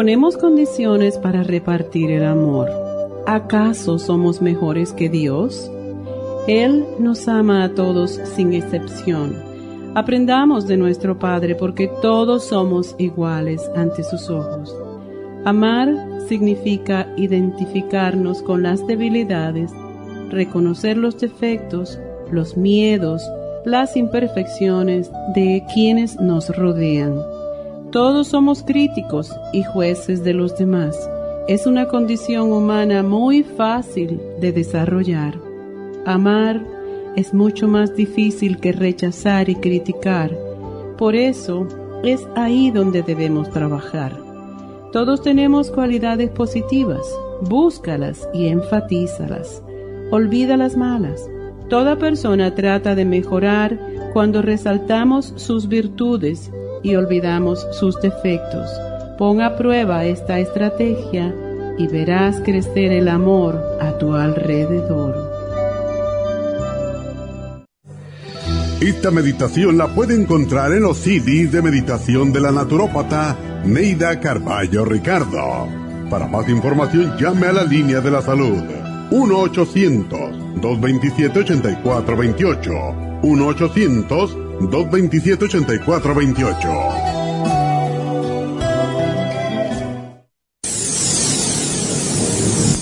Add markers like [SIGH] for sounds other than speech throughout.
Ponemos condiciones para repartir el amor. ¿Acaso somos mejores que Dios? Él nos ama a todos sin excepción Aprendamos de nuestro Padre porque todos somos iguales ante sus ojos. Amar significa identificarnos con las debilidades, reconocer los defectos, los miedos, las imperfecciones de quienes nos rodean. Todos somos críticos y jueces de los demás. Es una condición humana muy fácil de desarrollar. Amar es mucho más difícil que rechazar y criticar. Por eso es ahí donde debemos trabajar. Todos tenemos cualidades positivas, búscalas y enfatízalas. Olvida las malas. Toda persona trata de mejorar cuando resaltamos sus virtudes y olvidamos sus defectos. Pon a prueba esta estrategia y verás crecer el amor a tu alrededor. Esta meditación la puede encontrar en los CDs de meditación de la naturópata Neida Carballo Ricardo. Para más información llame a la línea de la salud 1-800-227-8428. 1-800-227-8428.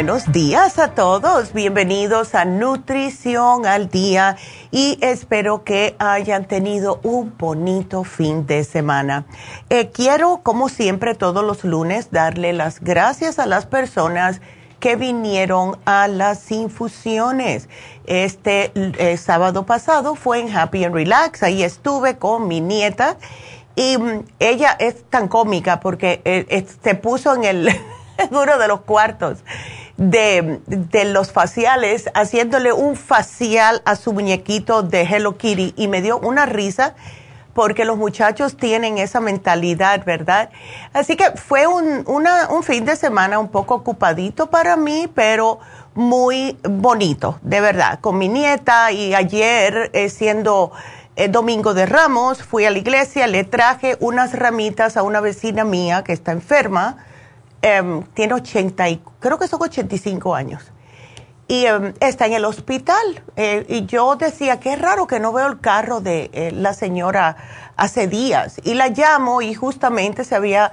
Buenos días a todos. Bienvenidos a Nutrición al Día y espero que hayan tenido un bonito fin de semana. Eh, quiero, como siempre, todos los lunes darle las gracias a las personas que vinieron a las infusiones. Este eh, sábado pasado fue en Happy and Relax, ahí estuve con mi nieta y mm, ella es tan cómica porque eh, se puso en el [LAUGHS] uno de los cuartos de, de, los faciales, haciéndole un facial a su muñequito de Hello Kitty y me dio una risa porque los muchachos tienen esa mentalidad, ¿verdad? Así que fue un, una, un fin de semana un poco ocupadito para mí, pero muy bonito, de verdad, con mi nieta y ayer eh, siendo eh, Domingo de Ramos, fui a la iglesia, le traje unas ramitas a una vecina mía que está enferma Em, tiene 80, y, creo que son 85 años. Y em, está en el hospital. Eh, y yo decía, qué raro que no veo el carro de eh, la señora hace días. Y la llamo y justamente se había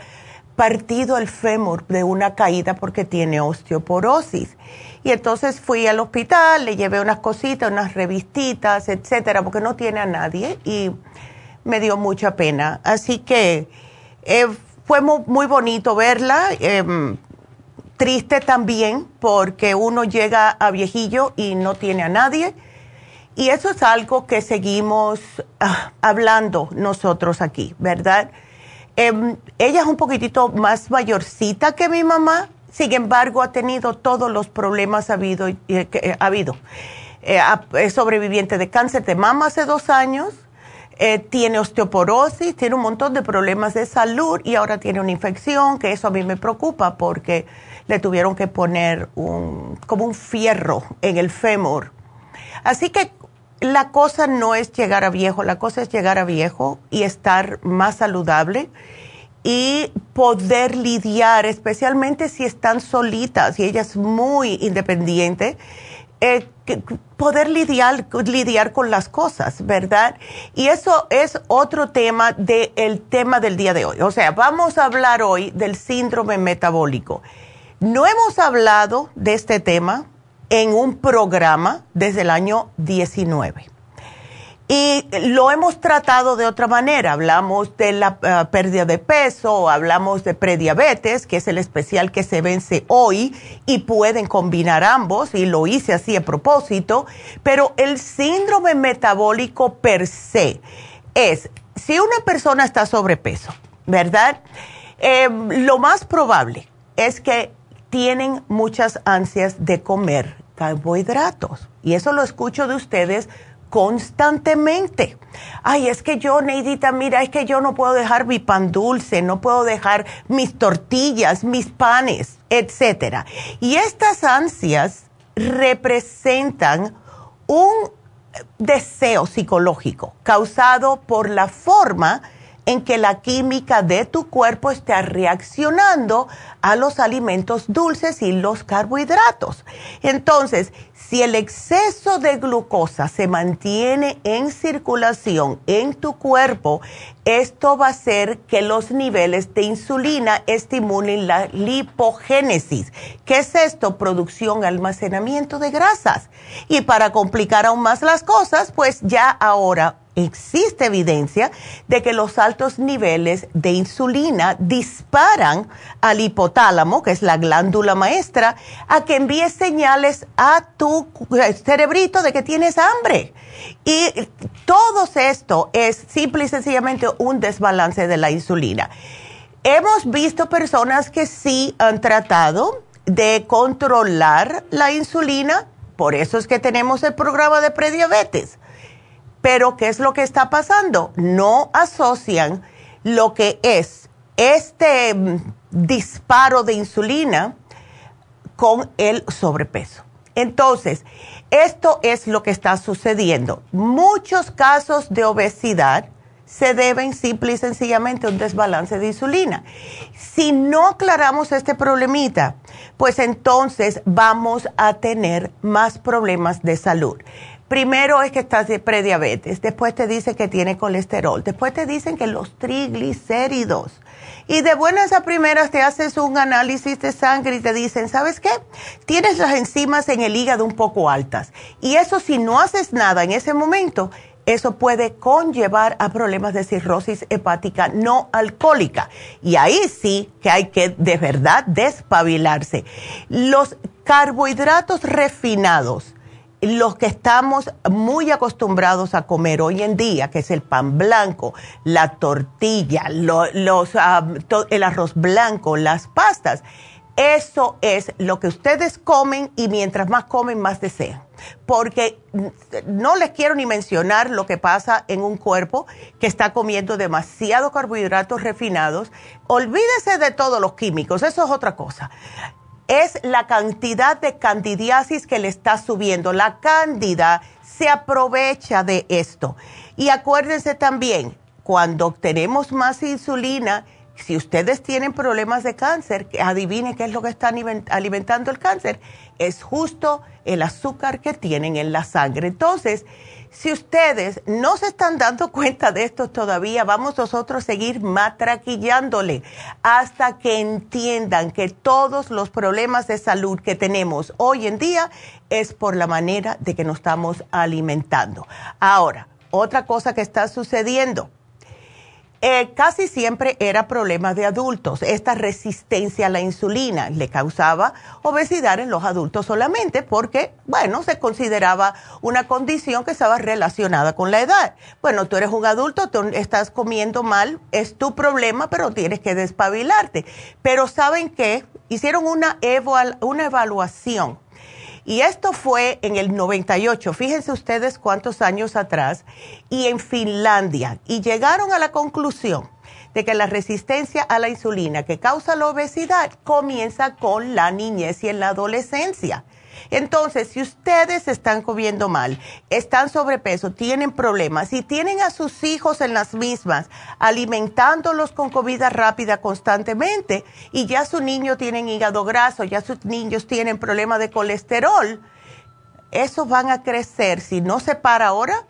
partido el fémur de una caída porque tiene osteoporosis. Y entonces fui al hospital, le llevé unas cositas, unas revistitas, etcétera, porque no tiene a nadie y me dio mucha pena. Así que eh, fue muy, bonito verla. Em, triste también porque uno llega a viejillo y no tiene a nadie. Y eso es algo que seguimos ah, hablando nosotros aquí, ¿verdad? Em, ella es un poquitito más mayorcita que mi mamá, sin embargo ha tenido todos los problemas habido, eh, que ha habido. Eh, es sobreviviente de cáncer de mama hace dos años, eh, tiene osteoporosis, tiene un montón de problemas de salud y ahora tiene una infección, que eso a mí me preocupa porque le tuvieron que poner un, como un fierro en el fémur. Así que la cosa no es llegar a viejo, la cosa es llegar a viejo y estar más saludable y poder lidiar, especialmente si están solitas y ella es muy independiente eh, poder lidiar, lidiar con las cosas, ¿verdad? Y eso es otro tema del tema del día de hoy. O sea, vamos a hablar hoy del síndrome metabólico. No hemos hablado de este tema en un programa desde el año 19. Y lo hemos tratado de otra manera. Hablamos de la eh, pérdida de peso, hablamos de prediabetes, que es el especial que se vence hoy y pueden combinar ambos y lo hice así a propósito. Pero el síndrome metabólico per se es, si una persona está sobrepeso, ¿verdad? Em, lo más probable es que tienen muchas ansias de comer carbohidratos. Y eso lo escucho de ustedes constantemente. Ay, es que yo, Neidita, mira, es que yo no puedo dejar mi pan dulce, no puedo dejar mis tortillas, mis panes, etcétera. Y estas ansias representan un deseo psicológico causado por la forma en que la química de tu cuerpo está reaccionando a los alimentos dulces y los carbohidratos. Entonces, si el exceso de glucosa se mantiene en circulación en tu cuerpo, esto va a hacer que los niveles de insulina estimulen la lipogénesis. ¿Qué es esto? Producción, almacenamiento de grasas. Y para complicar aún más las cosas, pues ya ahora existe evidencia de que los altos niveles de insulina disparan al hipotálamo, que es la glándula maestra, a que envíe señales a tu cerebrito de que tienes hambre. Y todo esto es simple y sencillamente un desbalance de la insulina. Hemos visto personas que sí han tratado de controlar la insulina, por eso es que tenemos el programa de prediabetes pero ¿qué es lo que está pasando? No asocian lo que es este mm, disparo de insulina con el sobrepeso. Entonces, esto es lo que está sucediendo. Muchos casos de obesidad se deben simple y sencillamente a un desbalance de insulina. Si no aclaramos este problemita, pues entonces vamos a tener más problemas de salud. Primero es que estás de prediabetes, después te dicen que tiene colesterol, después te dicen que los triglicéridos. Y de buenas a primeras te haces un análisis de sangre y te dicen, ¿sabes qué? Tienes las enzimas en el hígado un poco altas. Y eso si no haces nada en ese momento, eso puede conllevar a problemas de cirrosis hepática no alcohólica. Y ahí sí que hay que de verdad despabilarse. Los carbohidratos refinados los que estamos muy acostumbrados a comer hoy en día, que es el pan blanco, la tortilla, los, ah, el arroz blanco, las pastas, eso es lo que ustedes comen y mientras más comen, más desean. Porque no les quiero ni mencionar lo que pasa en un cuerpo que está comiendo demasiado carbohidratos refinados. Olvídese de todos los químicos, eso es otra cosa es la cantidad de candidiasis que le está subiendo. La cándida se aprovecha de esto. Y acuérdense también, cuando tenemos más insulina, si ustedes tienen problemas de cáncer, adivinen qué es lo que está alimentando el cáncer. Es justo el azúcar que tienen en la sangre. Entonces, si ustedes no se están dando cuenta de esto todavía, vamos nosotros a seguir matraquillándole hasta que entiendan que todos los problemas de salud que tenemos hoy en día es por la manera de que nos estamos alimentando. Ahora, otra cosa que está sucediendo eh, casi siempre era problema de adultos. Esta resistencia a la insulina le causaba obesidad en los adultos solamente porque, bueno, se consideraba una condición que estaba relacionada con la edad. Bueno, tú eres un adulto, tú estás comiendo mal, es tu problema, pero tienes que despabilarte. Pero ¿saben qué? hicieron una, una evaluación. Y esto fue en el 98, fíjense ustedes cuántos años atrás, y en Finlandia. Y llegaron a la conclusión de que la resistencia a la insulina que causa la obesidad comienza con la niñez y en la adolescencia. Entonces, si ustedes están comiendo mal, están sobrepeso, tienen problemas, si tienen a sus hijos en las mismas, alimentándolos con comida rápida constantemente, y ya su niño tiene hígado graso, ya sus niños tienen problemas de colesterol, esos van a crecer, si no se para ahora,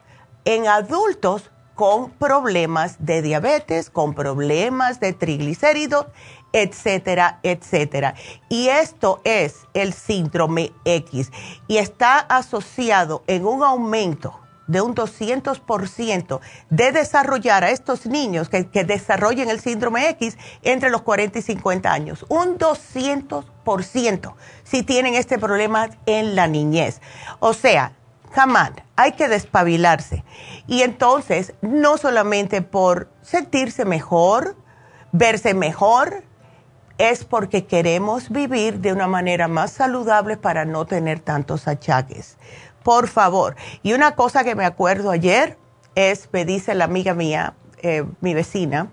en adultos con problemas de diabetes, con problemas de triglicéridos etcétera, etcétera. Y esto es el síndrome X y está asociado en un aumento de un 200% de desarrollar a estos niños que, desarrollen el síndrome X entre los 40 y 50 años. Un 200% si tienen este problema en la niñez. O sea, jamás hay que despabilarse. Y entonces, no solamente por sentirse mejor, verse mejor, es porque queremos vivir de una manera más saludable para no tener tantos achaques. Por favor. Y una cosa que me acuerdo ayer es, me dice la amiga mía, eh, mi vecina,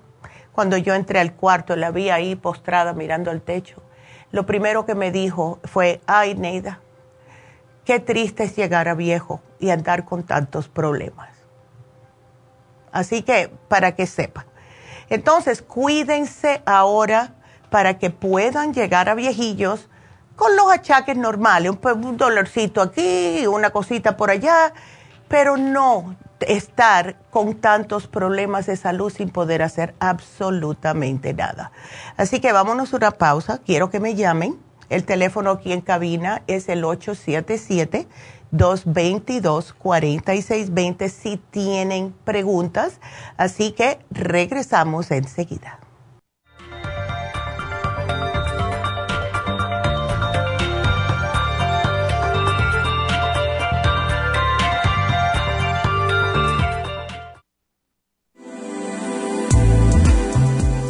cuando yo entré al cuarto, la vi ahí postrada mirando al techo. Lo primero que me dijo fue, ay, Neida, qué triste es llegar a viejo y andar con tantos problemas. Así que, para que sepan. Entonces, cuídense ahora para que puedan llegar a viejillos con los achaques normales, un, dolorcito aquí, una cosita por allá, pero no estar con tantos problemas de salud sin poder hacer absolutamente nada. Así que vámonos a una pausa. Quiero que me llamen. El teléfono aquí en cabina es el 877-222-4620 si tienen preguntas. Así que regresamos enseguida.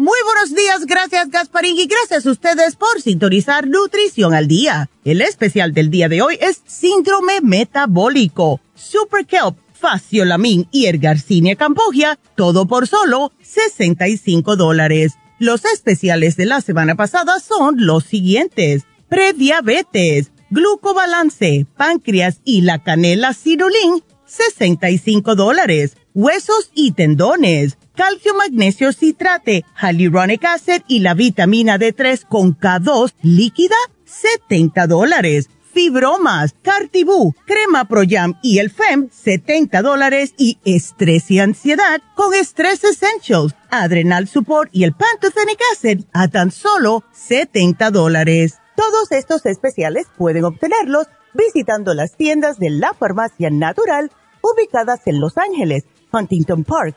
Muy buenos días, gracias Gasparín y gracias a ustedes por sintonizar Nutrición al Día. El especial del día de hoy es Síndrome Metabólico, Super Kelp, Faciolamin y Ergarcinia Cambogia, todo por solo 65 dólares. Los especiales de la semana pasada son los siguientes. Prediabetes, glucobalance, páncreas y la canela cirulín, 65 dólares. Huesos y tendones calcio, magnesio, citrate, hyaluronic acid y la vitamina D3 con K2 líquida, 70 dólares. Fibromas, Cartibú, Crema Pro y el FEM, 70 dólares. Y estrés y ansiedad con Stress Essentials, Adrenal Support y el Pantothenic Acid a tan solo 70 dólares. Todos estos especiales pueden obtenerlos visitando las tiendas de la Farmacia Natural ubicadas en Los Ángeles, Huntington Park,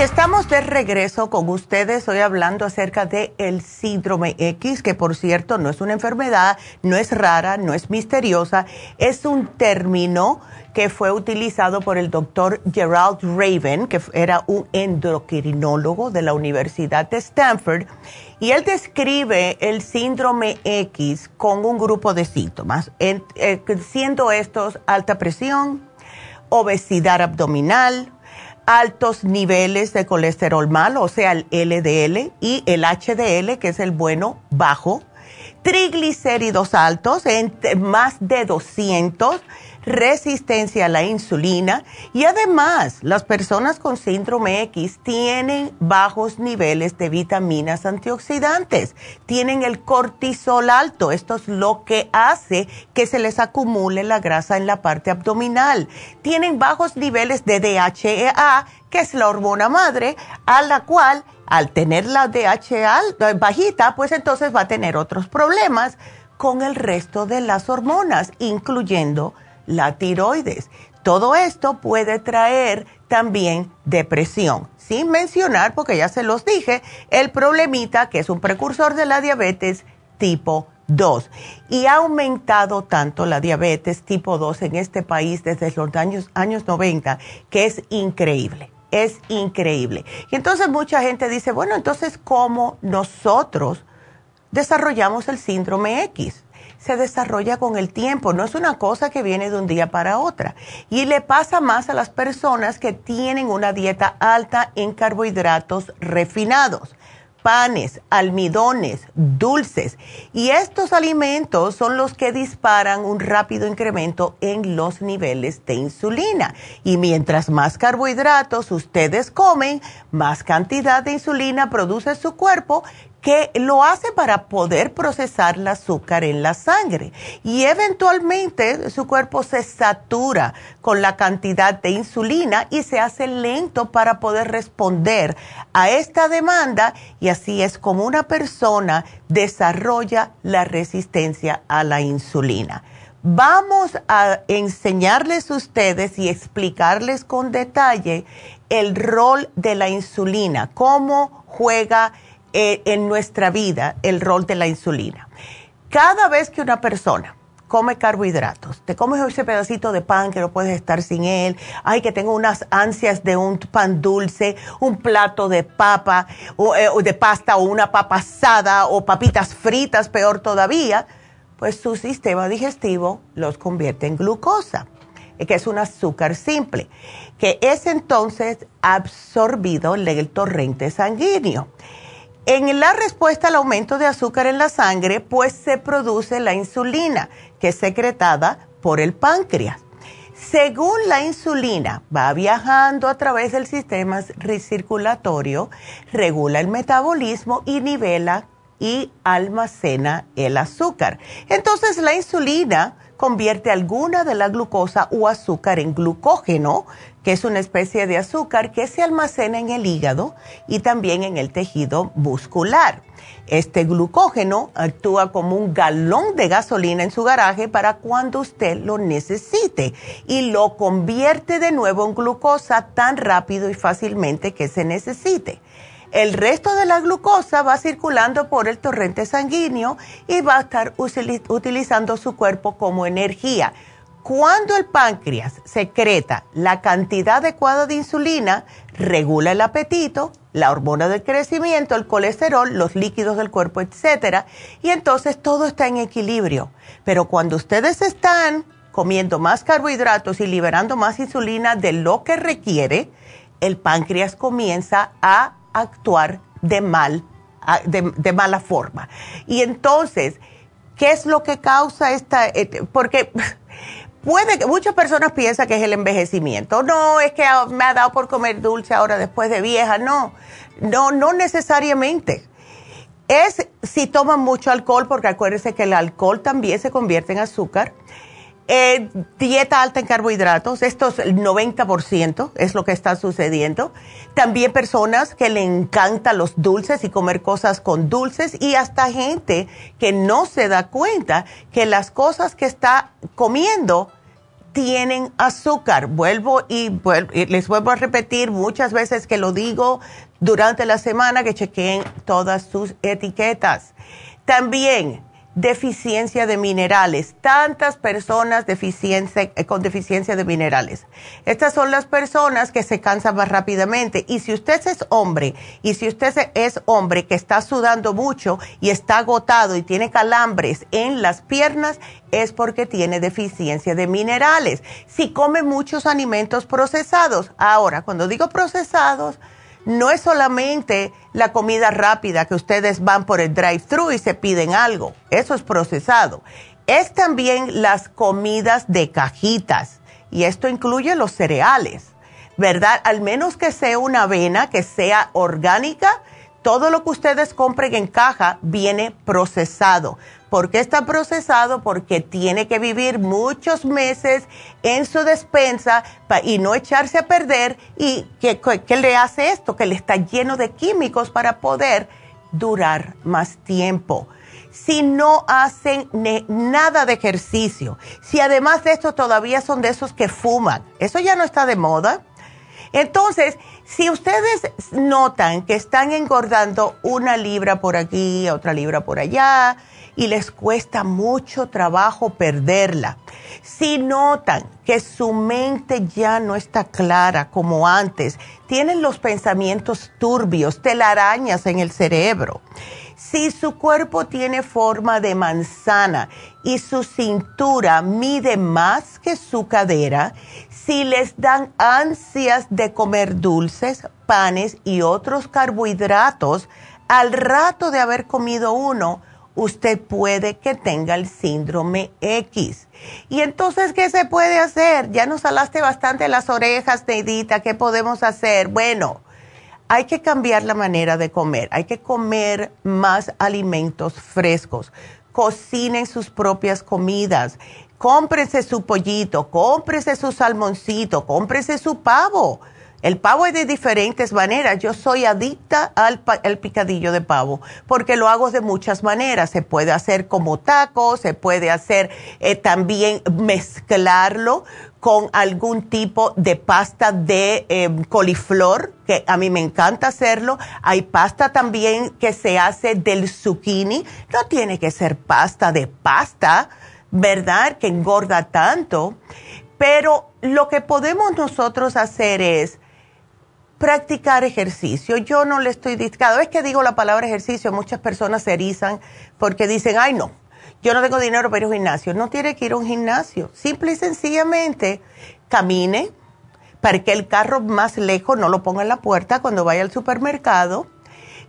Estamos de regreso con ustedes hoy hablando acerca de el síndrome X, que por cierto no es una enfermedad, no es rara, no es misteriosa, es un término que fue utilizado por el doctor Gerald Raven, que era un endocrinólogo de la Universidad de Stanford, y él describe el síndrome X con un grupo de síntomas, eh, siendo estos alta presión, obesidad abdominal, altos niveles de colesterol malo, o sea, el LDL y el HDL, que es el bueno, bajo, triglicéridos altos, en más de 200, resistencia a la insulina y además las personas con síndrome X tienen bajos niveles de vitaminas antioxidantes, tienen el cortisol alto, esto es lo que hace que se les acumule la grasa en la parte abdominal, tienen bajos niveles de DHEA, que es la hormona madre, a la cual al tener la DHEA bajita, pues entonces va a tener otros problemas con el resto de las hormonas, incluyendo la tiroides. Todo esto puede traer también depresión, sin mencionar, porque ya se los dije, el problemita que es un precursor de la diabetes tipo 2. Y ha aumentado tanto la diabetes tipo 2 en este país desde los años, años 90 que es increíble, es increíble. Y entonces mucha gente dice, bueno, entonces ¿cómo nosotros desarrollamos el síndrome X? Se desarrolla con el tiempo, no es una cosa que viene de un día para otra. Y le pasa más a las personas que tienen una dieta alta en carbohidratos refinados panes, almidones, dulces. Y estos alimentos son los que disparan un rápido incremento en los niveles de insulina. Y mientras más carbohidratos ustedes comen, más cantidad de insulina produce su cuerpo que lo hace para poder procesar el azúcar en la sangre y eventualmente su cuerpo se satura con la cantidad de insulina y se hace lento para poder responder a esta demanda y así es como una persona desarrolla la resistencia a la insulina. Vamos a enseñarles a ustedes y explicarles con detalle el rol de la insulina, cómo juega eh, en nuestra vida el rol de la insulina. Cada vez que una persona come carbohidratos, te comes ese pedacito de pan que no puedes estar sin él, ay que tengo unas ansias de un pan dulce, un plato de papa eh, de pasta o una papa asada o papitas fritas, peor todavía, pues su sistema digestivo los convierte en glucosa, eh, que es un azúcar simple, que es entonces absorbido en el torrente sanguíneo. En la respuesta al aumento de azúcar en la sangre, pues se produce la insulina, que es secretada por el páncreas. Según la insulina va viajando a través del sistema circulatorio, regula el metabolismo y nivela y almacena el azúcar. Entonces la insulina convierte alguna de la glucosa o azúcar en glucógeno, que es una especie de azúcar que se almacena en el hígado y también en el tejido muscular. Este glucógeno actúa como un galón de gasolina en su garaje para cuando usted lo necesite y lo convierte de nuevo en glucosa tan rápido y fácilmente que se necesite. El resto de la glucosa va circulando por el torrente sanguíneo y va a estar utilizando su cuerpo como energía. Cuando el páncreas secreta la cantidad adecuada de insulina, regula el apetito, la hormona del crecimiento, el colesterol, los líquidos del cuerpo, etc. Y entonces todo está en equilibrio. Pero cuando ustedes están comiendo más carbohidratos y liberando más insulina de lo que requiere, el páncreas comienza a actuar de mal, de, mala forma. Y entonces, ¿qué es lo que causa esta? Eh, porque puede que muchas personas piensan que es el envejecimiento. No, es que me ha dado por comer dulce ahora después de vieja. No, no, no necesariamente. Es si toman mucho alcohol, porque acuérdense que el alcohol también se convierte en azúcar Eh, dieta alta en carbohidratos, esto es el 90% es lo que está sucediendo. También personas que le encantan los dulces y comer cosas con dulces y hasta gente que no se da cuenta que las cosas que está comiendo tienen azúcar. Vuelvo y, y les vuelvo a repetir muchas veces que lo digo durante la semana que chequeen todas sus etiquetas. También deficiencia de minerales, tantas personas eh, con deficiencia de minerales. Estas son las personas que se cansan más rápidamente y si usted es hombre y si usted es hombre que está sudando mucho y está agotado y tiene calambres en las piernas, es porque tiene deficiencia de minerales. Si come muchos alimentos procesados, ahora cuando digo procesados, no es solamente la comida rápida que ustedes van por el drive-thru y se piden algo, eso es procesado. Es también las comidas de cajitas y esto incluye los cereales, ¿verdad? Al menos que sea una avena que sea orgánica, todo lo que ustedes compren en caja viene procesado. ¿Por qué está procesado? Porque tiene que vivir muchos meses en su despensa y no echarse a perder. ¿Y qué, le hace esto? Que le está lleno de químicos para poder durar más tiempo. Si no hacen nada de ejercicio, si además de esto todavía son de esos que fuman, eso ya no está de moda. Entonces, si ustedes notan que están engordando una libra por aquí, otra libra por allá, y les cuesta mucho trabajo perderla. Si notan que su mente ya no está clara como antes, tienen los pensamientos turbios, telarañas en el cerebro. Si su cuerpo tiene forma de manzana y su cintura mide más que su cadera, si les dan ansias de comer dulces, panes y otros carbohidratos, al rato de haber comido uno, usted puede que tenga el síndrome X. Y entonces, ¿qué se puede hacer? Ya nos alaste bastante las orejas, Neidita, ¿qué podemos hacer? Bueno, hay que cambiar la manera de comer, hay que comer más alimentos frescos, cocinen sus propias comidas, cómprese su pollito, cómprese su salmoncito, cómprese su pavo el pavo es de diferentes maneras. Yo soy adicta al, picadillo de pavo porque lo hago de muchas maneras. Se puede hacer como taco, se puede hacer eh, también mezclarlo con algún tipo de pasta de em, coliflor, que a mí me encanta hacerlo. Hay pasta también que se hace del zucchini. No tiene que ser pasta de pasta, ¿verdad? Que engorda tanto. Pero lo que podemos nosotros hacer es practicar ejercicio. Yo no le estoy, cada vez que digo la palabra ejercicio, muchas personas se erizan porque dicen, ay no, yo no tengo dinero para ir a un gimnasio. No tiene que ir a un gimnasio. Simple y sencillamente camine, para que el carro más lejos, no lo ponga en la puerta cuando vaya al supermercado.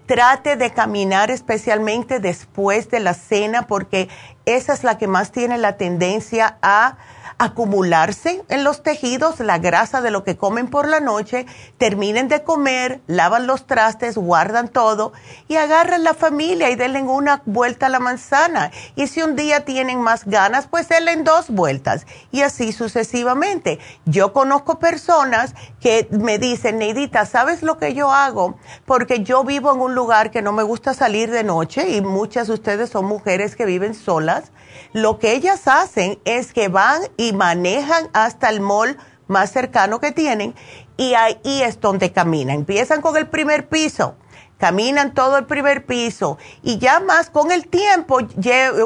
Trate de caminar especialmente después de la cena porque esa es la que más tiene la tendencia a acumularse en los tejidos la grasa de lo que comen por la noche, terminen de comer, lavan los trastes, guardan todo y agarran la familia y denle una vuelta a la manzana. Y si un día tienen más ganas, pues denle dos vueltas y así sucesivamente. Yo conozco personas que me dicen, Neidita, ¿sabes lo que yo hago? Porque yo vivo en un lugar que no me gusta salir de noche y muchas de ustedes son mujeres que viven solas lo que ellas hacen es que van y manejan hasta el mall más cercano que tienen y ahí es donde caminan. Empiezan con el primer piso, caminan todo el primer piso y ya más con el tiempo,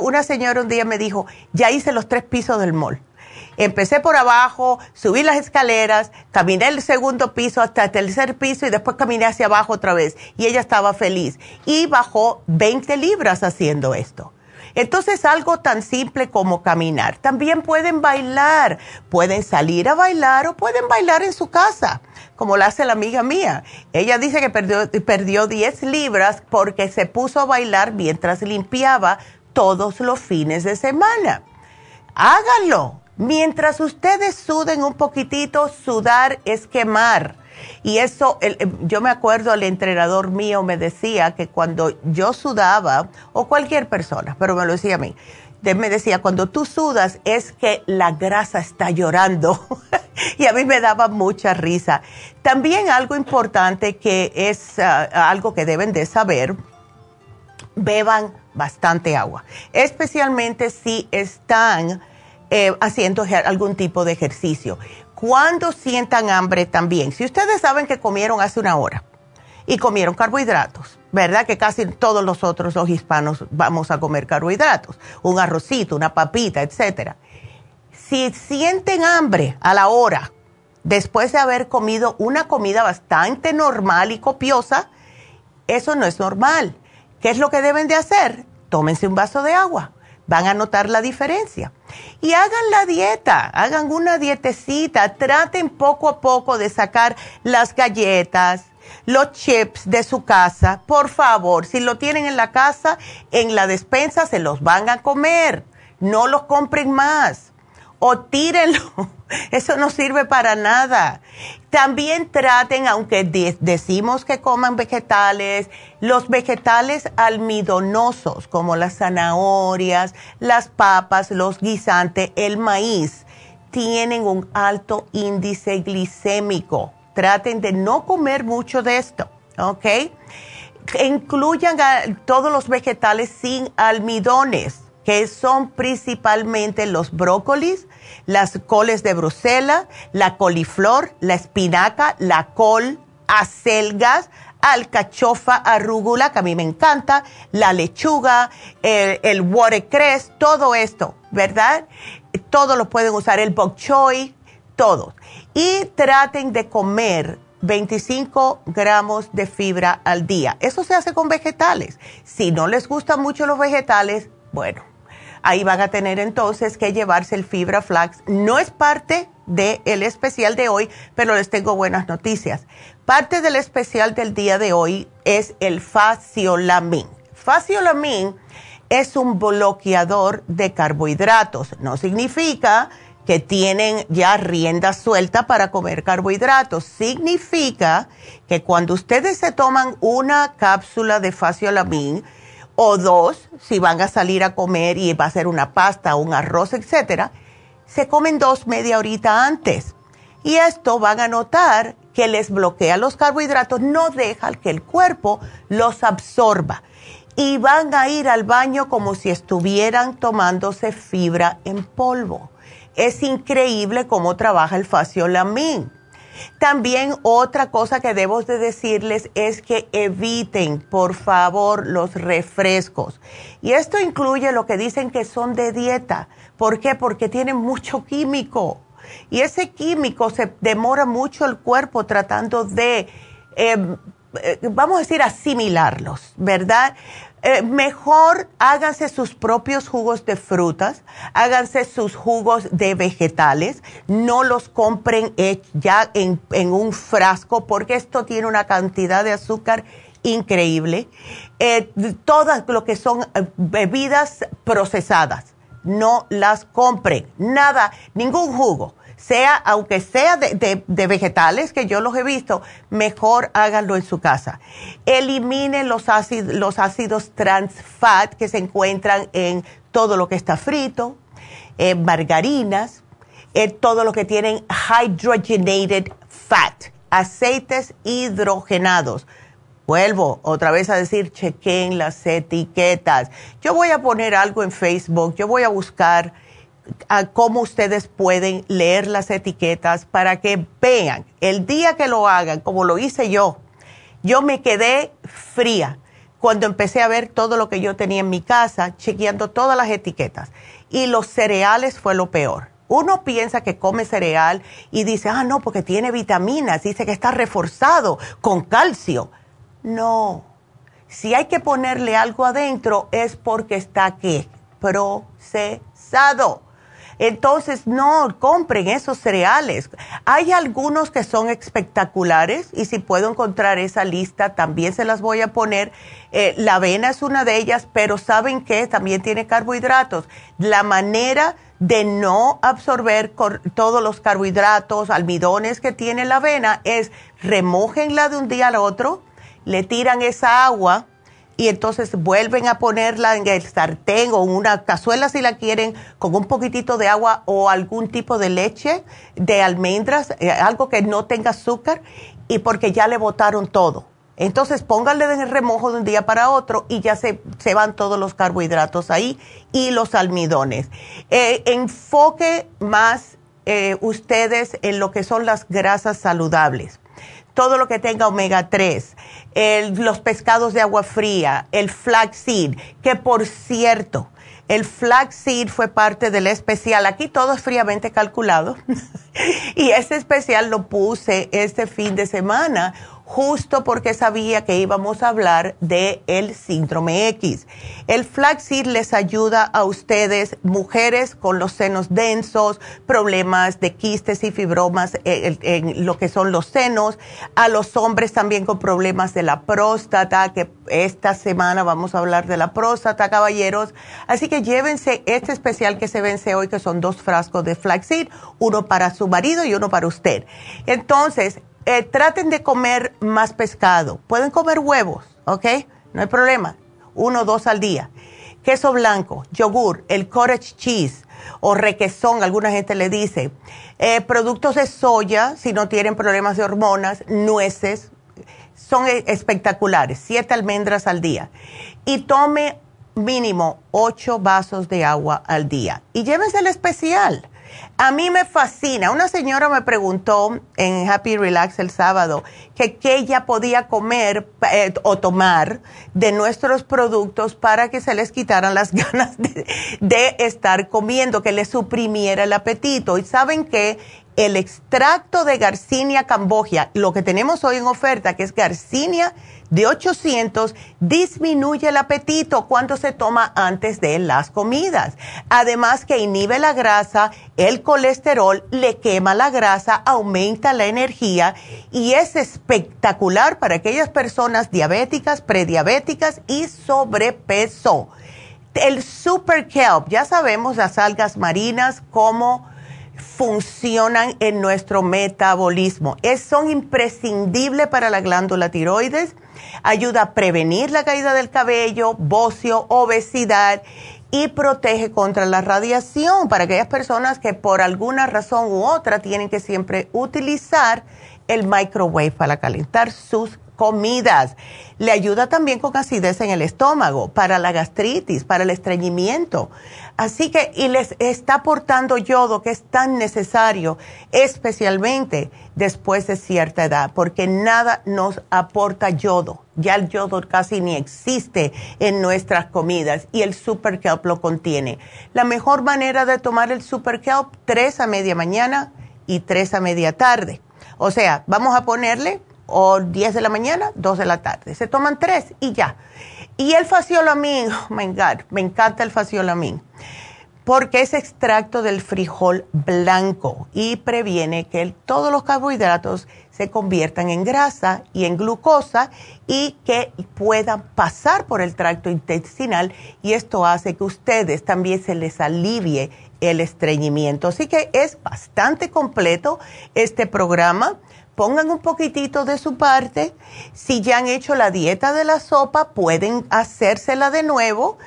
una señora un día me dijo, ya hice los tres pisos del mall. Empecé por abajo, subí las escaleras, caminé el segundo piso hasta el tercer piso y después caminé hacia abajo otra vez. Y ella estaba feliz. Y bajó 20 libras haciendo esto. Entonces, algo tan simple como caminar. También pueden bailar, pueden salir a bailar o pueden bailar en su casa, como lo hace la amiga mía. Ella dice que perdió, perdió 10 libras porque se puso a bailar mientras limpiaba todos los fines de semana. Háganlo. Mientras ustedes suden un poquitito, sudar es quemar. Y eso, yo me acuerdo, el entrenador mío me decía que cuando yo sudaba, o cualquier persona, pero me lo decía a mí, me decía, cuando tú sudas es que la grasa está llorando. [LAUGHS] y a mí me daba mucha risa. También algo importante que es ah, algo que deben de saber, beban bastante agua, especialmente si están eh, haciendo algún tipo de ejercicio. Cuando sientan hambre también, si ustedes saben que comieron hace una hora y comieron carbohidratos, ¿verdad? Que casi todos nosotros los hispanos vamos a comer carbohidratos, un arrocito, una papita, etcétera. Si sienten hambre a la hora, después de haber comido una comida bastante normal y copiosa, eso no es normal. ¿Qué es lo que deben de hacer? Tómense un vaso de agua. Van a notar la diferencia. Y hagan la dieta, hagan una dietecita, traten poco a poco de sacar las galletas, los chips de su casa, por favor, si lo tienen en la casa, en la despensa se los van a comer. No los compren más o tírenlo. [LAUGHS] Eso no sirve para nada. También traten, aunque decimos que coman vegetales, los vegetales almidonosos como las zanahorias, las papas, los guisantes, el maíz, tienen un alto índice glicémico traten de no comer mucho de esto, ¿ok? Incluyan todos los vegetales sin almidones, que son principalmente los brócolis, las coles de Bruselas, la coliflor, la espinaca, la col, acelgas, alcachofa, arúgula, que a mí me encanta, la lechuga, el, el watercress, todo esto, ¿verdad? Todo lo pueden usar, el bok choy, todo y traten de comer 25 gramos de fibra al día. Eso se hace con vegetales. Si no les gustan mucho los vegetales, bueno, ahí van a tener entonces que llevarse el fibra flax. No es parte del especial de hoy, pero les tengo buenas noticias. Parte del especial del día de hoy es el faciolamin. Faciolamin es un bloqueador de carbohidratos. No significa que tienen ya rienda suelta para comer carbohidratos. Significa que cuando ustedes se toman una cápsula de faciolamin o dos, si van a salir a comer y va a ser una pasta, un arroz, etcétera, se comen dos media horita antes. Y esto van a notar que les bloquea los carbohidratos, no deja que el cuerpo los absorba. Y van a ir al baño como si estuvieran tomándose fibra en polvo es increíble cómo trabaja el faciolamin. También otra cosa que debo de decirles es que eviten, por favor, los refrescos. Y esto incluye lo que dicen que son de dieta. ¿Por qué? Porque tienen mucho químico. Y ese químico se demora mucho el cuerpo tratando de, em, eh, vamos a decir, asimilarlos, ¿verdad? Eh, mejor háganse sus propios jugos de frutas, háganse sus jugos de vegetales, no los compren ya en, un frasco porque esto tiene una cantidad de azúcar increíble. Eh, todas lo que son eh, bebidas procesadas, no las compren, nada, ningún jugo sea, aunque sea de, vegetales, que yo los he visto, mejor háganlo en su casa. Eliminen los ácidos, los ácidos trans fat que se encuentran en todo lo que está frito, en margarinas, en todo lo que tienen hydrogenated fat, aceites hidrogenados. Vuelvo otra vez a decir, chequen las etiquetas. Yo voy a poner algo en Facebook, yo voy a buscar a cómo ustedes pueden leer las etiquetas para que vean el día que lo hagan, como lo hice yo. Yo me quedé fría cuando empecé a ver todo lo que yo tenía en mi casa, chequeando todas las etiquetas. Y los cereales fue lo peor. Uno piensa que come cereal y dice, ah, no, porque tiene vitaminas, dice que está reforzado con calcio. No, si hay que ponerle algo adentro es porque está ¿qué? procesado. Entonces, no compren esos cereales. Hay algunos que son espectaculares y si puedo encontrar esa lista, también se las voy a poner. Eh, la avena es una de ellas, pero ¿saben que También tiene carbohidratos. La manera de no absorber todos los carbohidratos, almidones que tiene la avena es remójenla de un día al otro, le tiran esa agua y entonces vuelven a ponerla en el sartén o en una cazuela si la quieren con un poquitito de agua o algún tipo de leche de almendras, eh, algo que no tenga azúcar y porque ya le botaron todo. Entonces pónganle en el remojo de un día para otro y ya se, se van todos los carbohidratos ahí y los almidones. Eh, enfoque más eh, ustedes en lo que son las grasas saludables todo lo que tenga omega 3, los pescados de agua fría, el flaxseed, que por cierto, el flaxseed fue parte del especial. Aquí todo es fríamente calculado. [LAUGHS] y ese especial lo puse este fin de semana justo porque sabía que íbamos a hablar de el síndrome X. El flaxseed les ayuda a ustedes, mujeres con los senos densos, problemas de quistes y fibromas eh, en, lo que son los senos, a los hombres también con problemas de la próstata, que esta semana vamos a hablar de la próstata, caballeros. Así que llévense este especial que se vence hoy, que son dos frascos de flaxseed, uno para su marido y uno para usted. Entonces, eh, traten de comer más pescado. Pueden comer huevos, ¿ok? No hay problema. Uno o dos al día. Queso blanco, yogur, el cottage cheese o requesón, alguna gente le dice. Eh, productos de soya, si no tienen problemas de hormonas, nueces, son e, espectaculares. Siete almendras al día. Y tome mínimo ocho vasos de agua al día. Y llévense el especial a mí me fascina. Una señora me preguntó en Happy Relax el sábado que qué ella podía comer eh, o tomar de nuestros productos para que se les quitaran las [LAUGHS] ganas de, de estar comiendo, que les suprimiera el apetito. Y saben que el extracto de Garcinia cambogia, lo que tenemos hoy en oferta, que es Garcinia de 800 disminuye el apetito cuando se toma antes de las comidas. Además que inhibe la grasa, el colesterol, le quema la grasa, aumenta la energía y es espectacular para aquellas personas diabéticas, prediabéticas y sobrepeso. El super kelp, ya sabemos las algas marinas como funcionan en nuestro metabolismo. Es, son imprescindibles para la glándula tiroides ayuda a prevenir la caída del cabello, bocio, obesidad y protege contra la radiación para aquellas personas que por alguna razón u otra tienen que siempre utilizar el microwave para calentar sus comidas. Le ayuda también con acidez en el estómago, para la gastritis, para el estreñimiento. Así que, y les está aportando yodo que es tan necesario, especialmente después de cierta edad, porque nada nos aporta yodo. Ya el yodo casi ni existe en nuestras comidas y el super kelp lo contiene. La mejor manera de tomar el super kelp, tres a media mañana y tres a media tarde. O sea, vamos a ponerle o 10 de la mañana, 2 de la tarde. Se toman tres y ya. Y el faciolamin, oh my God, me encanta el faciolamin, porque es extracto del frijol blanco y previene que todos los carbohidratos se conviertan en grasa y en glucosa y que puedan pasar por el tracto intestinal y esto hace que ustedes también se les alivie el estreñimiento. Así que es bastante completo este programa pongan un poquitito de su parte. Si ya han hecho la dieta de la sopa, pueden hacérsela de nuevo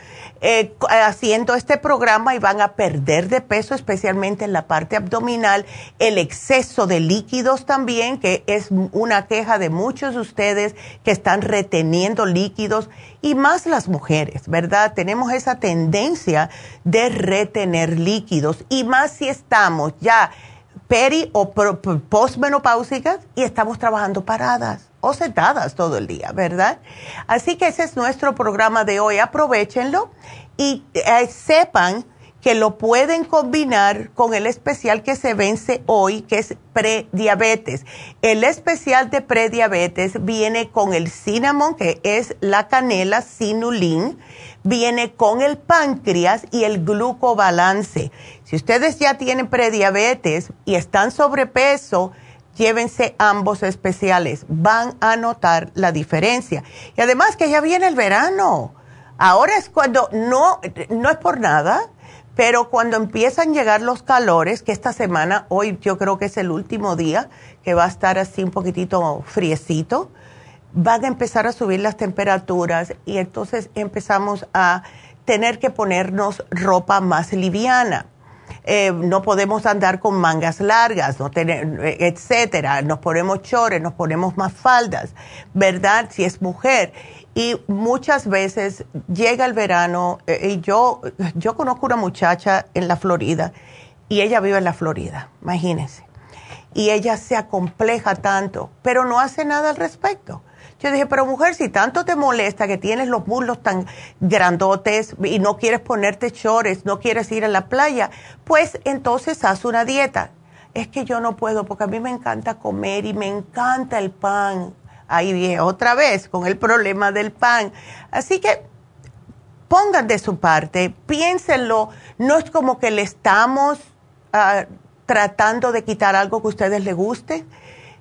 eh, haciendo este programa y van a perder de peso, especialmente en la parte abdominal. El exceso de líquidos también, que es una queja de muchos de ustedes que están reteniendo líquidos y más las mujeres, ¿verdad? Tenemos esa tendencia de retener líquidos y más si estamos ya peri o postmenopáusicas y estamos trabajando paradas o sentadas todo el día, ¿verdad? Así que ese es nuestro programa de hoy. Aprovechenlo y eh, sepan que lo pueden combinar con el especial que se vence hoy, que es prediabetes. El especial de prediabetes viene con el cinnamon, que es la canela sinulin, viene con el páncreas y el glucobalance. Si ustedes ya tienen prediabetes y están sobrepeso, llévense ambos especiales. Van a notar la diferencia. Y además que ya viene el verano. Ahora es cuando, no, no es por nada, pero cuando empiezan a llegar los calores, que esta semana, hoy yo creo que es el último día, que va a estar así un poquitito friecito, van a empezar a subir las temperaturas y entonces empezamos a tener que ponernos ropa más liviana. Eh, no podemos andar con mangas largas, no tener, etcétera. Nos ponemos chores, nos ponemos más faldas, ¿verdad? Si es mujer. Y muchas veces llega el verano eh, y yo, yo conozco una muchacha en la Florida y ella vive en la Florida, imagínense. Y ella se acompleja tanto, pero no hace nada al respecto. Yo dije, pero mujer, si tanto te molesta que tienes los muslos tan grandotes y no quieres ponerte chores, no quieres ir a la playa, pues entonces haz una dieta. Es que yo no puedo porque a mí me encanta comer y me encanta el pan. Ahí dije otra vez con el problema del pan. Así que pongan de su parte, piénsenlo. No es como que le estamos ah, tratando de quitar algo que a ustedes les guste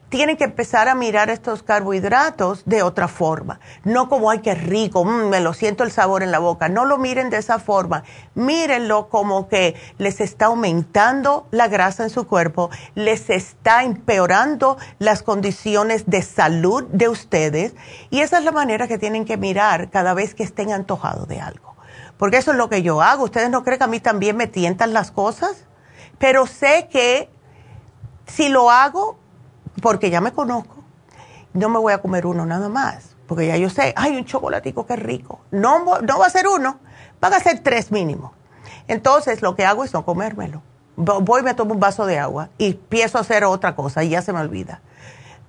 tienen que empezar a mirar estos carbohidratos de otra forma. No como, ay, qué rico, mm, me lo siento el sabor en la boca. No lo miren de esa forma. Mírenlo como que les está aumentando la grasa en su cuerpo, les está empeorando las condiciones de salud de ustedes. Y esa es la manera que tienen que mirar cada vez que estén antojados de algo. Porque eso es lo que yo hago. ¿Ustedes no creen que a mí también me tientan las cosas? Pero sé que si lo hago, porque ya me conozco, no me voy a comer uno nada más, porque ya yo sé, hay un chocolatico que rico. No, no va a ser uno, van a ser tres mínimo. Entonces lo que hago es no comérmelo. Voy, me tomo un vaso de agua y empiezo a hacer otra cosa y ya se me olvida.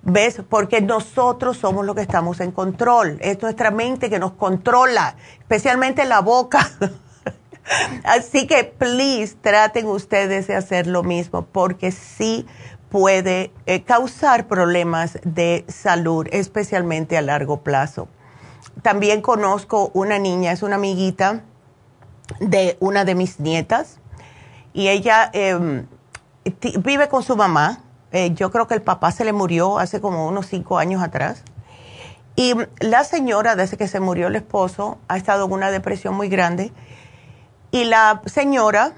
¿Ves? Porque nosotros somos los que estamos en control. Es nuestra mente que nos controla, especialmente la boca. [LAUGHS] Así que, please, traten ustedes de hacer lo mismo, porque sí puede eh, causar problemas de salud, especialmente a largo plazo. También conozco una niña, es una amiguita de una de mis nietas, y ella em, vive con su mamá. Eh, yo creo que el papá se le murió hace como unos cinco años atrás. Y la señora, desde que se murió el esposo, ha estado en una depresión muy grande. Y la señora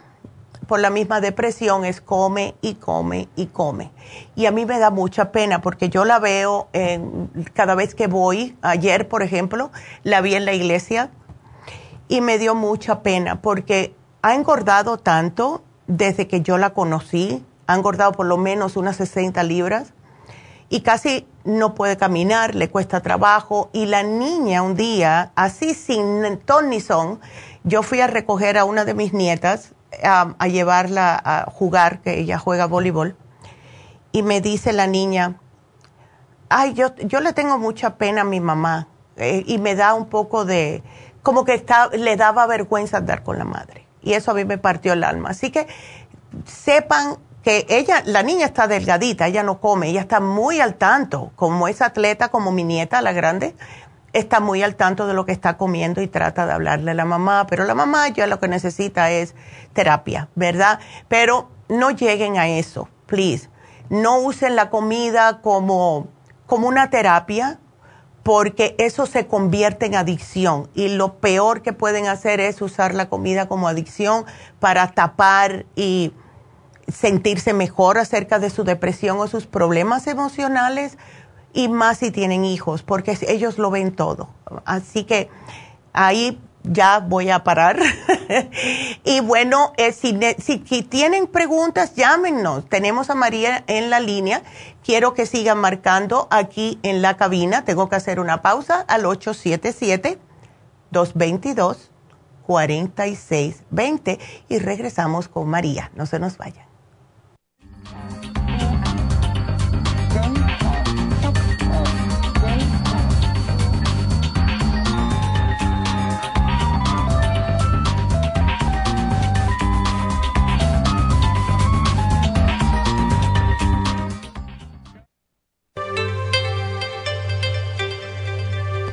por la misma depresión es come y come y come. Y a mí me da mucha pena porque yo la veo cada vez que voy, ayer por ejemplo, la vi en la iglesia y me dio mucha pena porque ha engordado tanto desde que yo la conocí, ha engordado por lo menos unas 60 libras y casi no puede caminar, le cuesta trabajo y la niña un día, así sin ton ni son, yo fui a recoger a una de mis nietas a, llevarla a jugar, que ella juega voleibol, y me dice la niña, ay, yo, yo le tengo mucha pena a mi mamá, eh, y me da un poco de, como que está, le daba vergüenza andar con la madre. Y eso a mí me partió el alma. Así que sepan que ella, la niña está delgadita, ella no come, ella está muy al tanto, como es atleta, como mi nieta, la grande, está muy al tanto de lo que está comiendo y trata de hablarle a la mamá, pero la mamá ya lo que necesita es terapia, ¿verdad? Pero no lleguen a eso, please. No usen la comida como, como una terapia, porque eso se convierte en adicción y lo peor que pueden hacer es usar la comida como adicción para tapar y sentirse mejor acerca de su depresión o sus problemas emocionales y más si tienen hijos, porque ellos lo ven todo. Así que ahí ya voy a parar. [LAUGHS] y bueno, eh, si, si, tienen preguntas, llámenos. Tenemos a María en la línea. Quiero que sigan marcando aquí en la cabina. Tengo que hacer una pausa al 877-222-4620 y regresamos con María. No se nos vayan.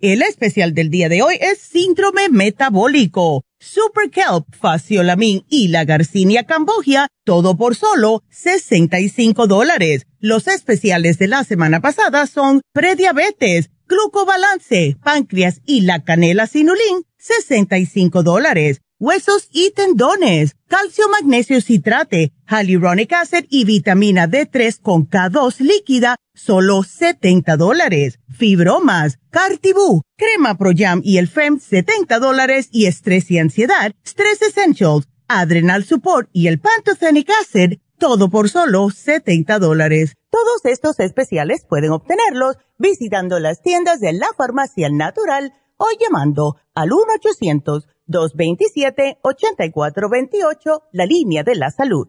El especial del día de hoy es síndrome metabólico. Super Kelp, Faciolamin y la Garcinia Cambogia, todo por solo 65 dólares. Los especiales de la semana pasada son prediabetes, glucobalance, páncreas y la canela sinulín, 65 dólares. Huesos y tendones, calcio magnesio citrate, hyaluronic acid y vitamina D3 con K2 líquida, solo 70 dólares. Fibromas, Cartibú, crema Pro Jam y el FEM, 70 dólares y estrés y ansiedad, Stress Essentials, Adrenal Support y el Pantothenic Acid, todo por solo 70 dólares. Todos estos especiales pueden obtenerlos visitando las tiendas de la farmacia natural o llamando al 1-800-227-8428, la línea de la salud.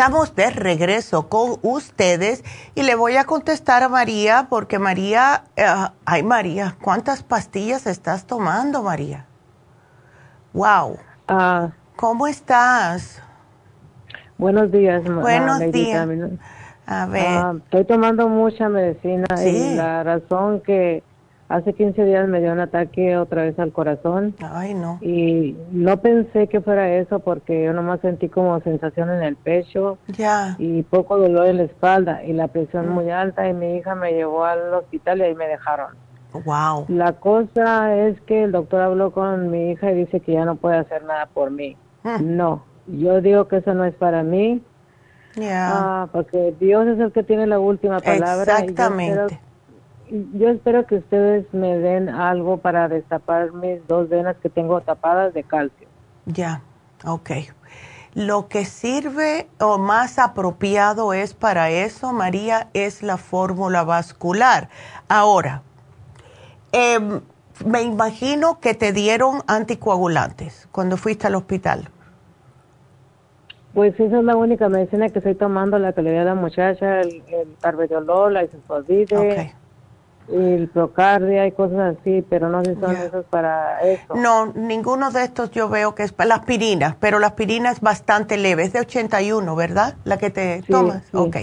Estamos de regreso con ustedes y le voy a contestar a María porque María, eh, ay María, ¿cuántas pastillas estás tomando María? Wow. Ah. ¿Cómo estás? Buenos días. Buenos días. A ver. Ah, estoy tomando mucha medicina y la razón que Hace 15 días me dio un ataque otra vez al corazón. Ay, no. Y no pensé que fuera eso porque yo nomás sentí como sensación en el pecho. Ya. Y poco dolor en la espalda y la presión mm. muy alta y mi hija me llevó al hospital y ahí me dejaron. Wow. La cosa es que el doctor habló con mi hija y dice que ya no puede hacer nada por mí. Mm. No, yo digo que eso no es para mí. Ya. Ah, porque Dios es el que tiene la última palabra. Exactamente yo espero que ustedes me den algo para destapar mis dos venas que tengo tapadas de calcio. Ya, ok. Lo que sirve o más apropiado es para eso, María, es la fórmula vascular. Ahora, em, me imagino que te dieron anticoagulantes cuando fuiste al hospital. Pues esa es la única medicina que estoy tomando, la que le dio a la muchacha, el, el la isofosfide. Okay el procardia y cosas así, pero no sé si son esos para eso. No, ninguno de estos yo veo que es para la aspirina, pero la aspirina es bastante leve, es de 81, ¿verdad? La que te tomas. Sí. Ok.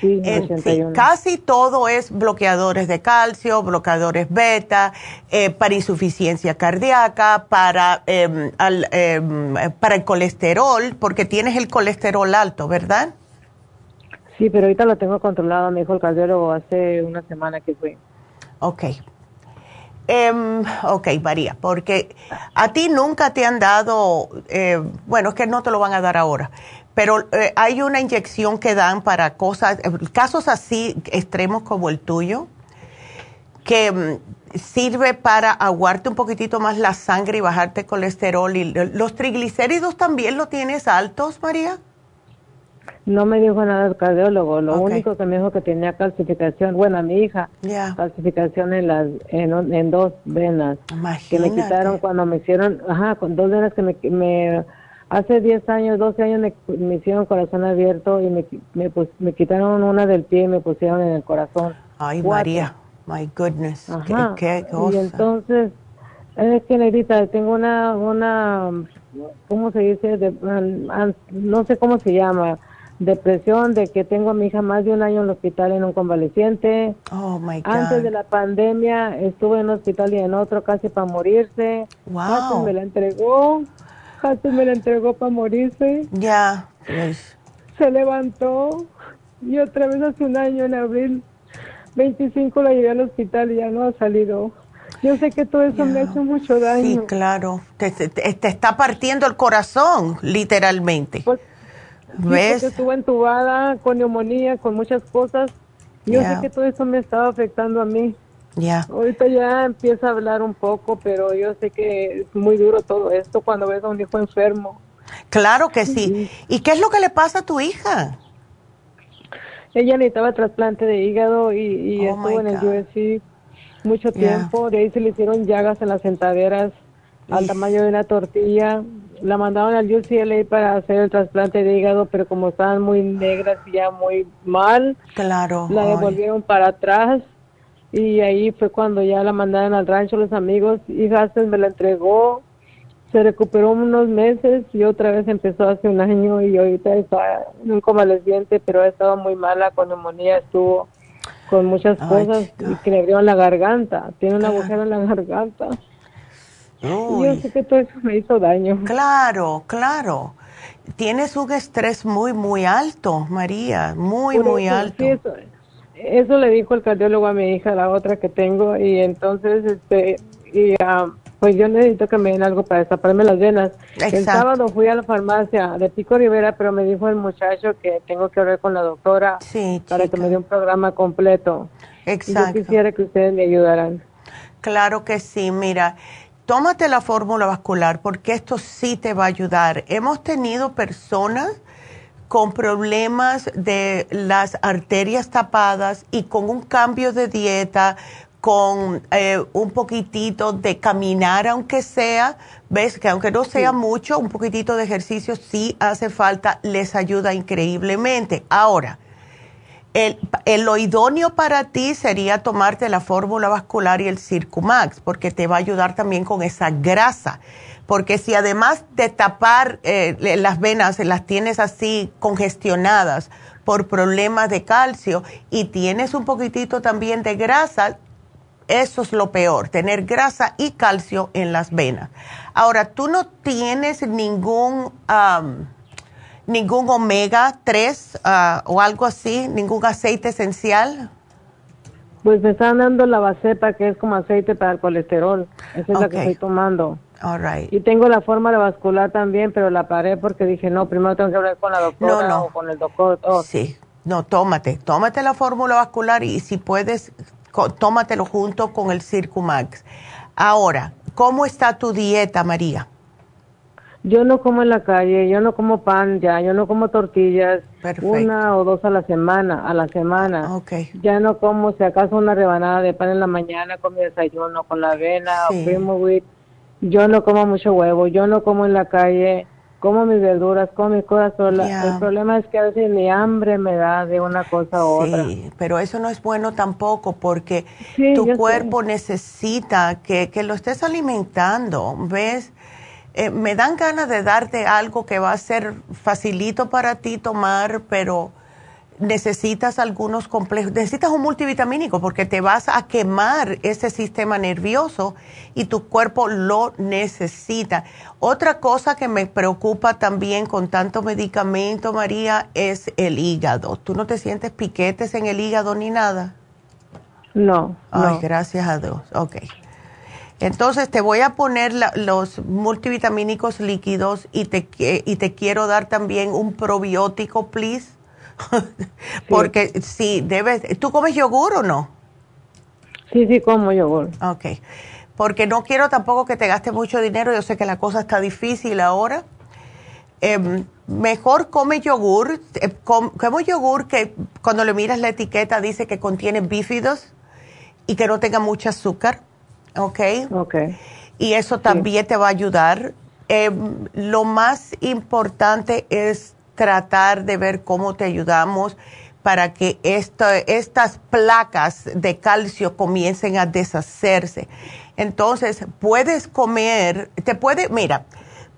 Sí, 81. casi todo es bloqueadores de calcio, bloqueadores beta, eh, para insuficiencia cardíaca, para, em, em, para el colesterol, porque tienes el colesterol alto, ¿verdad? Sí, pero ahorita lo tengo controlado, me dijo el cardiólogo hace una semana que fui. Ok. Um, ok, María, porque a ti nunca te han dado, eh, bueno, es que no te lo van a dar ahora, pero eh, hay una inyección que dan para cosas, casos así extremos como el tuyo, que mm, sirve para aguarte un poquitito más la sangre y bajarte colesterol. y ¿Los triglicéridos también lo tienes altos, María? No me dijo nada el cardiólogo, lo único que me dijo que tenía calcificación, bueno, a mi hija, calcificación en las en, en dos venas que me quitaron cuando me hicieron, ajá, con dos venas que me, me hace 10 años, 12 años me, hicieron corazón abierto y me, me, pues, me quitaron una del pie y me pusieron en el corazón. Ay, María, my goodness, ¿Qué, Y entonces, es que Negrita, tengo una, una, ¿cómo se dice? De, no sé cómo se llama, depresión de que tengo a mi hija más de un año en el hospital en un convaleciente. Oh my God. Antes de la pandemia estuve en un hospital y en otro casi para morirse. Wow. me la entregó. Casi me la entregó para morirse. Ya. Se levantó y otra vez hace un año en abril 25 la llevé al hospital y ya no ha salido. Yo sé que todo eso me ha hecho mucho daño. Sí, claro. Te, está partiendo el corazón, literalmente. Pues, ¿Ves? estuve entubada con neumonía, con muchas cosas. Yo sé que todo eso me estaba afectando a mí. Ya. Ahorita ya empieza a hablar un poco, pero yo sé que es muy duro todo esto cuando ves a un hijo enfermo. Claro que sí. ¿Y qué es lo que le pasa a tu hija? Ella necesitaba trasplante de hígado y, oh estuvo en el USC mucho tiempo. De ahí se le hicieron llagas en las sentaderas al tamaño de una tortilla. La mandaron al UCLA para hacer el trasplante de hígado, pero como estaban muy negras y ya muy mal, claro, la devolvieron para atrás. Y ahí fue cuando ya la mandaron al rancho los amigos y Hasten me la entregó. Se recuperó unos meses y otra vez empezó hace un año y ahorita está en un convaleciente pero ha estado muy mala con neumonía estuvo con muchas cosas y que le abrió la garganta tiene una agujero en la garganta yo sé que todo eso me hizo daño claro claro tienes un estrés muy muy alto María muy muy alto eso le dijo el cardiólogo a mi hija, la otra que tengo, y entonces, este, y ah, pues yo necesito que me den algo para destaparme las venas. El sábado fui a la farmacia de Pico Rivera, pero me dijo el muchacho que tengo que hablar con la doctora para que me dé un programa completo. Exacto. yo quisiera que ustedes me ayudaran. Claro que sí, mira. Tómate la fórmula vascular porque esto sí te va a ayudar. Hemos tenido personas con problemas de las arterias tapadas y con un cambio de dieta, con eh, un poquitito de caminar, aunque sea, ves que aunque no sea mucho, un poquitito de ejercicio sí hace falta, les ayuda increíblemente. Ahora, el, lo idóneo para ti sería tomarte la fórmula vascular y el Circumax, porque te va a ayudar también con esa grasa porque si además de tapar eh, las venas las tienes así congestionadas por problemas de calcio y tienes un poquitito también de grasa, eso es lo peor, tener grasa y calcio en las venas. Ahora, ¿tú no tienes ningún, ningún omega 3 ah, o algo así, ningún aceite esencial? Pues me están dando la bacepa, que es como aceite para el colesterol. Esa es la que estoy tomando. Y tengo la fórmula vascular también, pero la paré porque dije, no, primero tengo que hablar con la doctora o con el doctor. Sí, no, tómate, tómate la fórmula vascular y si puedes, tómatelo junto con el Circumax. Ahora, ¿cómo está tu dieta, María? Yo no como en la calle, yo no como pan ya, yo no como tortillas, una o dos a la semana, a la semana. Okay. Ya no como, si acaso, una rebanada de pan en la mañana con mi desayuno, con la avena o primo wheat yo no como mucho huevo, yo no como en la calle, como mis verduras, como mis cosas solas. El problema es que a veces mi hambre me da de una cosa otra. Sí, pero eso no es bueno tampoco porque tu cuerpo necesita que, que, lo estés alimentando, ¿ves? Eh, me dan ganas de darte algo que va a ser facilito para ti tomar, pero necesitas algunos complejos, necesitas un multivitamínico porque te vas a quemar ese sistema nervioso y tu cuerpo lo necesita. Otra cosa que me preocupa también con tanto medicamento, María, es el hígado. ¿Tú no te sientes piquetes en el hígado ni nada? No. Ay, gracias a Dios. Ok. Entonces te voy a poner los multivitamínicos líquidos y te, y te quiero dar también un probiótico, please [LAUGHS] Porque sí. debes, ¿tú comes yogur o no? Sí, sí, como yogur. Ok, porque no quiero tampoco que te gastes mucho dinero, yo sé que la cosa está difícil ahora. Em, mejor come yogur, eh, como yogur que cuando le miras la etiqueta dice que contiene bífidos y que no tenga mucho azúcar, ¿ok? Ok. Y eso también te va a ayudar. Em, lo más importante es tratar de ver cómo te ayudamos para que estas placas de calcio comiencen a deshacerse. Entonces, puedes comer, te puede, mira,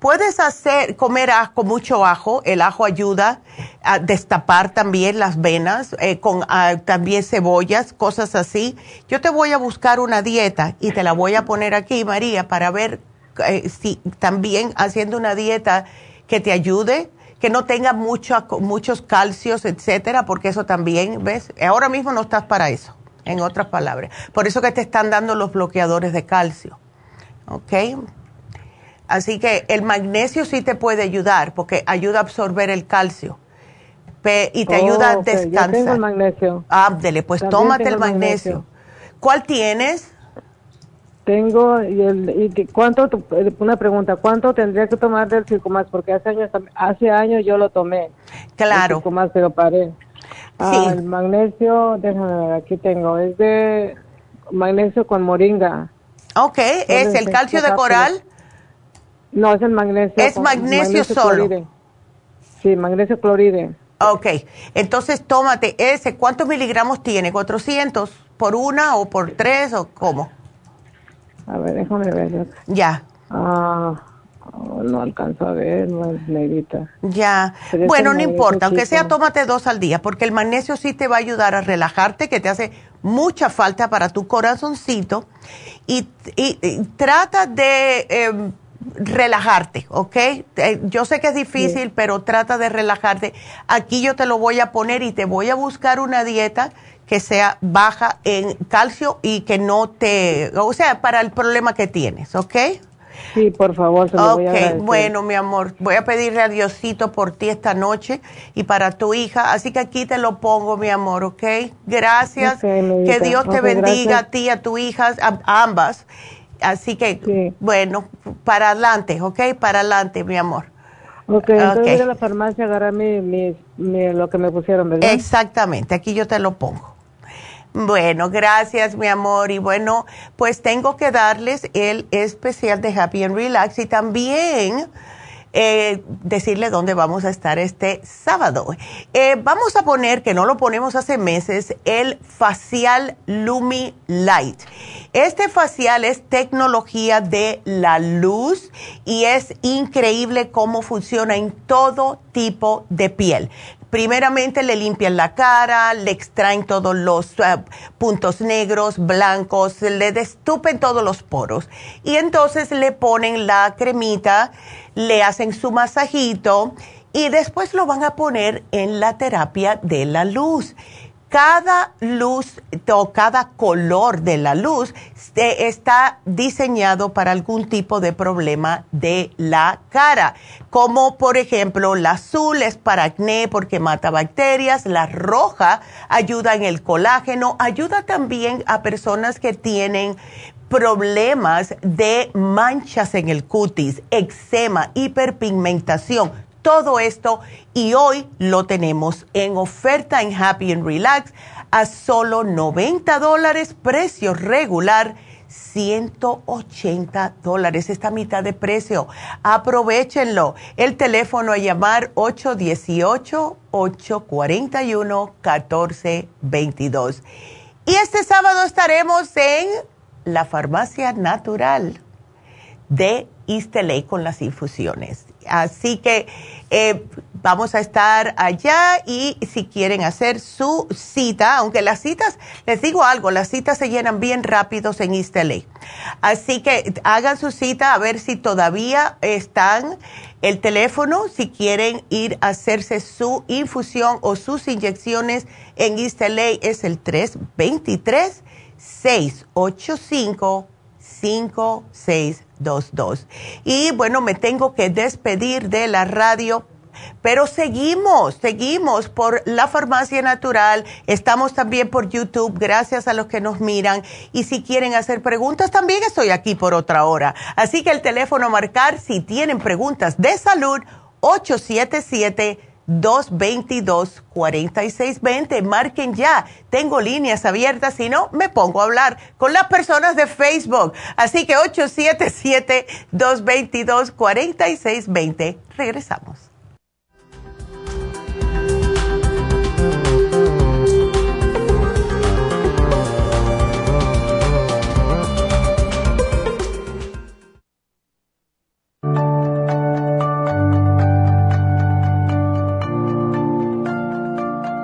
puedes hacer, comer ajo, mucho ajo, el ajo ayuda a destapar también las venas, eh, con ah, también cebollas, cosas así. Yo te voy a buscar una dieta y te la voy a poner aquí, María, para ver eh, si también haciendo una dieta que te ayude que no tenga mucho, muchos calcios, etcétera, porque eso también, ¿ves? Ahora mismo no estás para eso, en otras palabras. Por eso que te están dando los bloqueadores de calcio. ¿Ok? Así que el magnesio sí te puede ayudar porque ayuda a absorber el calcio y te ayuda a descansar. tengo el magnesio. Ábdele, pues tómate el magnesio. ¿Cuál tienes? Tengo, y, el, y cuánto, una pregunta, ¿cuánto tendría que tomar del Circumax? Porque hace años, hace años yo lo tomé. Claro. El Circumax, pero paré. Ah, el magnesio, déjame ver, aquí tengo, es de magnesio con moringa. Ok, ¿es el calcio de coral? No, es el magnesio. Es magnesio, solo. Sí, magnesio cloride. Ok, entonces tómate ese. ¿Cuántos miligramos tiene? ¿400 por una o por tres o cómo? A ver, déjame ver. Ya. Ah, no alcanzo a ver, no Ya. bueno, no importa, aunque sea tómate dos al día, porque el magnesio sí te va a ayudar a relajarte, que te hace mucha falta para tu corazoncito. Y, trata de... Em, relajarte, ¿ok? Eh, yo sé que es difícil, pero trata de relajarte. Aquí yo te lo voy a poner y te voy a buscar una dieta que sea baja en calcio y que no te, o sea, para el problema que tienes, ¿ok? Sí, por favor, se lo voy a bueno, mi amor, voy a pedirle a Diosito por ti esta noche y para tu hija, así que aquí te lo pongo, mi amor, ¿ok? Gracias, que Dios te bendiga a ti, a tu hija, a ambas Así que, bueno, para adelante, ¿ok? Para adelante, mi amor. Ok, entonces voy a la farmacia a agarrar mi, lo que me pusieron, ¿verdad? Exactamente, aquí yo te lo pongo. Bueno, gracias, mi amor. Y bueno, pues tengo que darles el especial de Happy and Relax y también eh, decirle dónde vamos a estar este sábado. Eh, vamos a poner, que no lo ponemos hace meses, el facial Lumi Light. Este facial es tecnología de la luz y es increíble cómo funciona en todo tipo de piel primeramente le limpian la cara, le extraen todos los eh, puntos negros, blancos, le destupen todos los poros. Y entonces le ponen la cremita, le hacen su masajito y después lo van a poner en la terapia de la luz cada luz o cada color de la luz está diseñado para algún tipo de problema de la cara, como por ejemplo la azul es para acné porque mata bacterias, la roja ayuda en el colágeno, ayuda también a personas que tienen problemas de manchas en el cutis, eczema, hiperpigmentación todo esto y hoy lo tenemos en oferta en Happy and Relax a solo 90 dólares, precio regular 180 dólares, esta mitad de precio. Aprovechenlo. El teléfono a llamar 818-841-1422. Y este sábado estaremos en la Farmacia Natural de Isteley con las infusiones. Así que eh, vamos a estar allá y si quieren hacer su cita, aunque las citas, les digo algo, las citas se llenan bien rápidos en East Así que hagan su cita a ver si todavía están. El teléfono, si quieren ir a hacerse su infusión o sus inyecciones en East es el 323 685 5622. Y bueno, me tengo que despedir de la radio. Pero seguimos, seguimos por la farmacia natural, estamos también por YouTube, gracias a los que nos miran. Y si quieren hacer preguntas, también estoy aquí por otra hora. Así que el teléfono a marcar, si tienen preguntas de salud, 877 222-4620. Marquen ya. Tengo líneas abiertas. Si no, me pongo a hablar con las personas de Facebook. Así que 877-222-4620. Regresamos.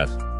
Yes.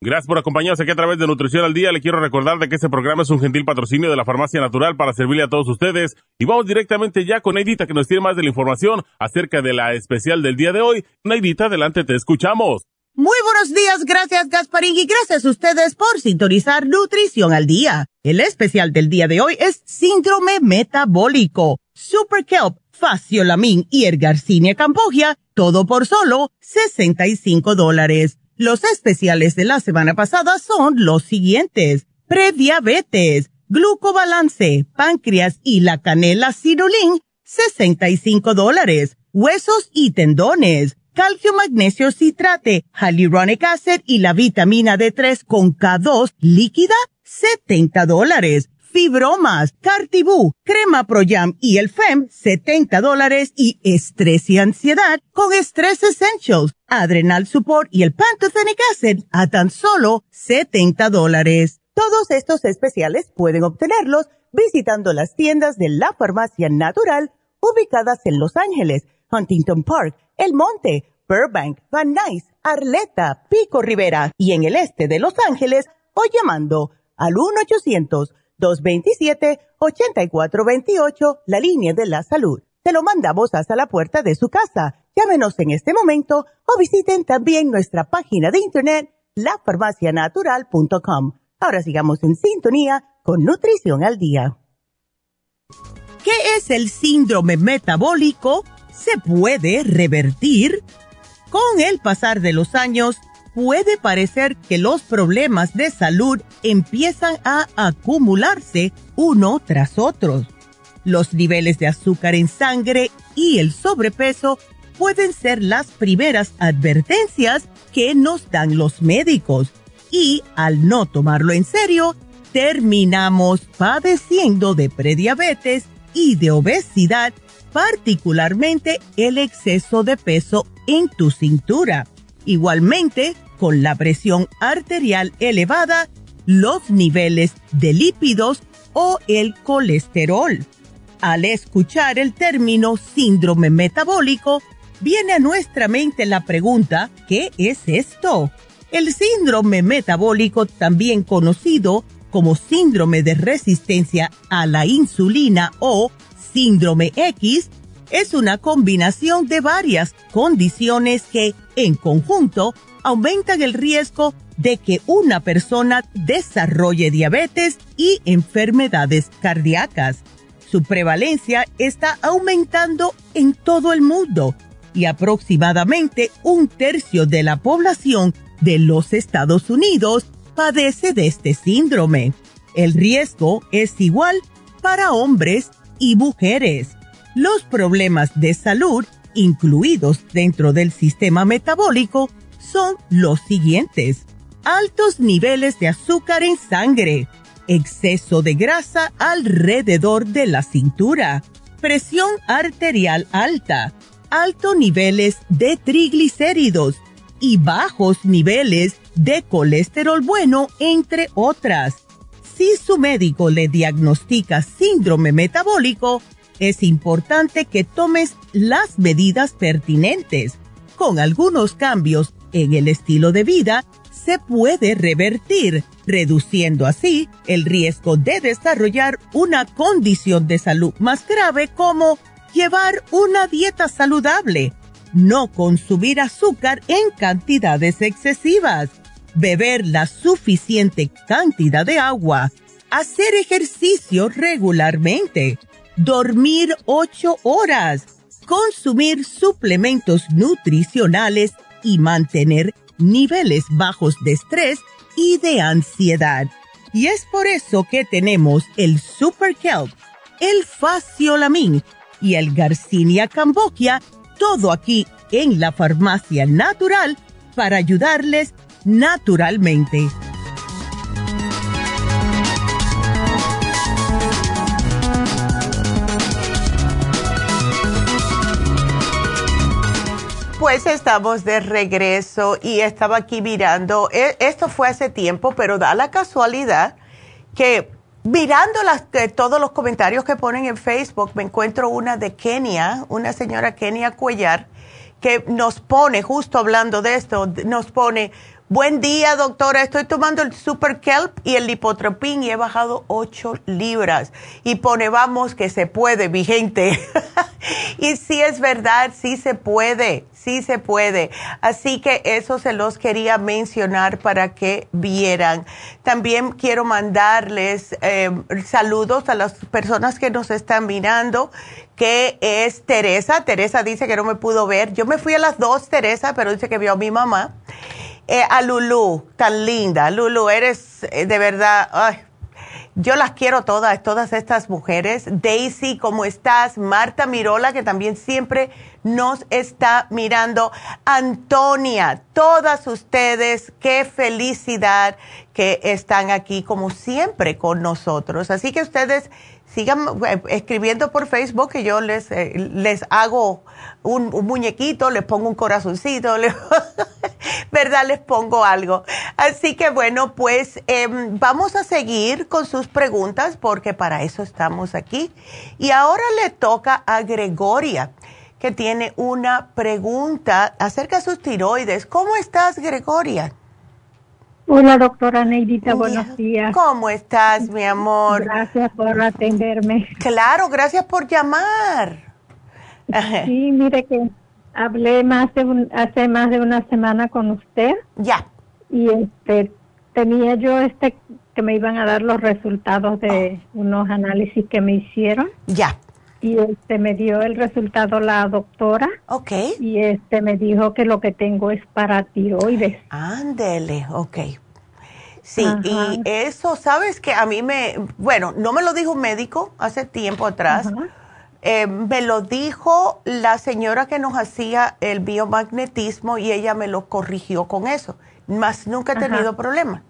Gracias por acompañarnos aquí a través de Nutrición al Día. Le quiero recordar de que este programa es un gentil patrocinio de la Farmacia Natural para servirle a todos ustedes. Y vamos directamente ya con Neidita que nos tiene más de la información acerca de la especial del día de hoy. Neidita, adelante, te escuchamos. Muy buenos días, gracias Gasparín y gracias a ustedes por sintonizar Nutrición al Día. El especial del día de hoy es Síndrome Metabólico, Super Kelp, Faciolamin y Ergarcinia Cambogia, todo por solo 65 dólares. Los especiales de la semana pasada son los siguientes. Prediabetes, glucobalance, páncreas y la canela cirulín, 65 dólares. Huesos y tendones, calcio magnesio citrate, hyaluronic acid y la vitamina D3 con K2 líquida, 70 dólares fibromas, Cartibú, crema Proyam y el FEM, 70 dólares y estrés y ansiedad con Stress Essentials, Adrenal Support y el Pantothenic Acid a tan solo 70 dólares. Todos estos especiales pueden obtenerlos visitando las tiendas de la farmacia natural ubicadas en Los Ángeles, Huntington Park, El Monte, Burbank, Van Nuys, Arleta, Pico Rivera y en el este de Los Ángeles o llamando al 1 800 227-8428, la línea de la salud. Se lo mandamos hasta la puerta de su casa. Llámenos en este momento o visiten también nuestra página de internet, lafarmacianatural.com. Ahora sigamos en sintonía con Nutrición al Día. ¿Qué es el síndrome metabólico? ¿Se puede revertir? Con el pasar de los años, puede parecer que los problemas de salud empiezan a acumularse uno tras otro. Los niveles de azúcar en sangre y el sobrepeso pueden ser las primeras advertencias que nos dan los médicos y al no tomarlo en serio, terminamos padeciendo de prediabetes y de obesidad, particularmente el exceso de peso en tu cintura. Igualmente, con la presión arterial elevada, los niveles de lípidos o el colesterol. Al escuchar el término síndrome metabólico, viene a nuestra mente la pregunta, ¿qué es esto? El síndrome metabólico, también conocido como síndrome de resistencia a la insulina o síndrome X, es una combinación de varias condiciones que, en conjunto, aumentan el riesgo de que una persona desarrolle diabetes y enfermedades cardíacas. Su prevalencia está aumentando en todo el mundo y aproximadamente un tercio de la población de los Estados Unidos padece de este síndrome. El riesgo es igual para hombres y mujeres. Los problemas de salud, incluidos dentro del sistema metabólico, son los siguientes. Altos niveles de azúcar en sangre, exceso de grasa alrededor de la cintura, presión arterial alta, altos niveles de triglicéridos y bajos niveles de colesterol bueno, entre otras. Si su médico le diagnostica síndrome metabólico, es importante que tomes las medidas pertinentes. Con algunos cambios en el estilo de vida, se puede revertir, reduciendo así el riesgo de desarrollar una condición de salud más grave como llevar una dieta saludable, no consumir azúcar en cantidades excesivas, beber la suficiente cantidad de agua, hacer ejercicio regularmente, dormir ocho horas, consumir suplementos nutricionales y mantener niveles bajos de estrés y de ansiedad. Y es por eso que tenemos el Super Kelp, el Faciolamin y el Garcinia Cambogia, todo aquí en la farmacia natural para ayudarles naturalmente. Pues estamos de regreso y estaba aquí mirando, e, esto fue hace tiempo, pero da la casualidad que mirando las, todos los comentarios que ponen en Facebook, me encuentro una de Kenia, una señora Kenia Cuellar, que nos pone, justo hablando de esto, nos pone, buen día doctora, estoy tomando el Super Kelp y el Lipotropin y he bajado 8 libras. Y pone, vamos, que se puede, vigente. [LAUGHS] y sí es verdad, sí se puede, sí se puede. Así que eso se los quería mencionar para que vieran. También quiero mandarles eh, saludos a las personas que nos están mirando que es Teresa. Teresa dice que no me pudo ver. Yo me fui a las dos, Teresa, pero dice que vio a mi mamá. Eh, a Lulu, tan linda. Lulu, eres eh, de verdad, ay, yo las quiero todas, todas estas mujeres. Daisy, ¿cómo estás? Marta Mirola, que también siempre nos está mirando. Antonia, todas ustedes, qué felicidad que están aquí como siempre con nosotros. Así que ustedes sigan eh, escribiendo por Facebook que yo les, eh, les hago un, muñequito, les pongo un corazoncito, [LAUGHS] ¿verdad? Les pongo algo. Así que bueno, pues em, vamos a seguir con sus preguntas porque para eso estamos aquí. Y ahora le toca a Gregoria que tiene una pregunta acerca de sus tiroides. ¿Cómo estás, Gregoria? Hola, doctora Neidita, buenos días. ¿Cómo estás, mi amor? Gracias por atenderme. Claro, gracias por llamar. [LAUGHS] Sí, mire que hablé más de hace más de una semana con usted. Ya. Y este tenía yo este que me iban a dar los resultados de oh. unos análisis que me hicieron. Ya. Y este me dio el resultado la doctora. Ok. Y este me dijo que lo que tengo es para tiroides. Ándele, ok. Sí, y eso, sabes que a mí me, bueno, no me lo dijo un médico hace tiempo atrás, eh, me lo dijo la señora que nos hacía el biomagnetismo y ella me lo corrigió con eso, más nunca he tenido problema.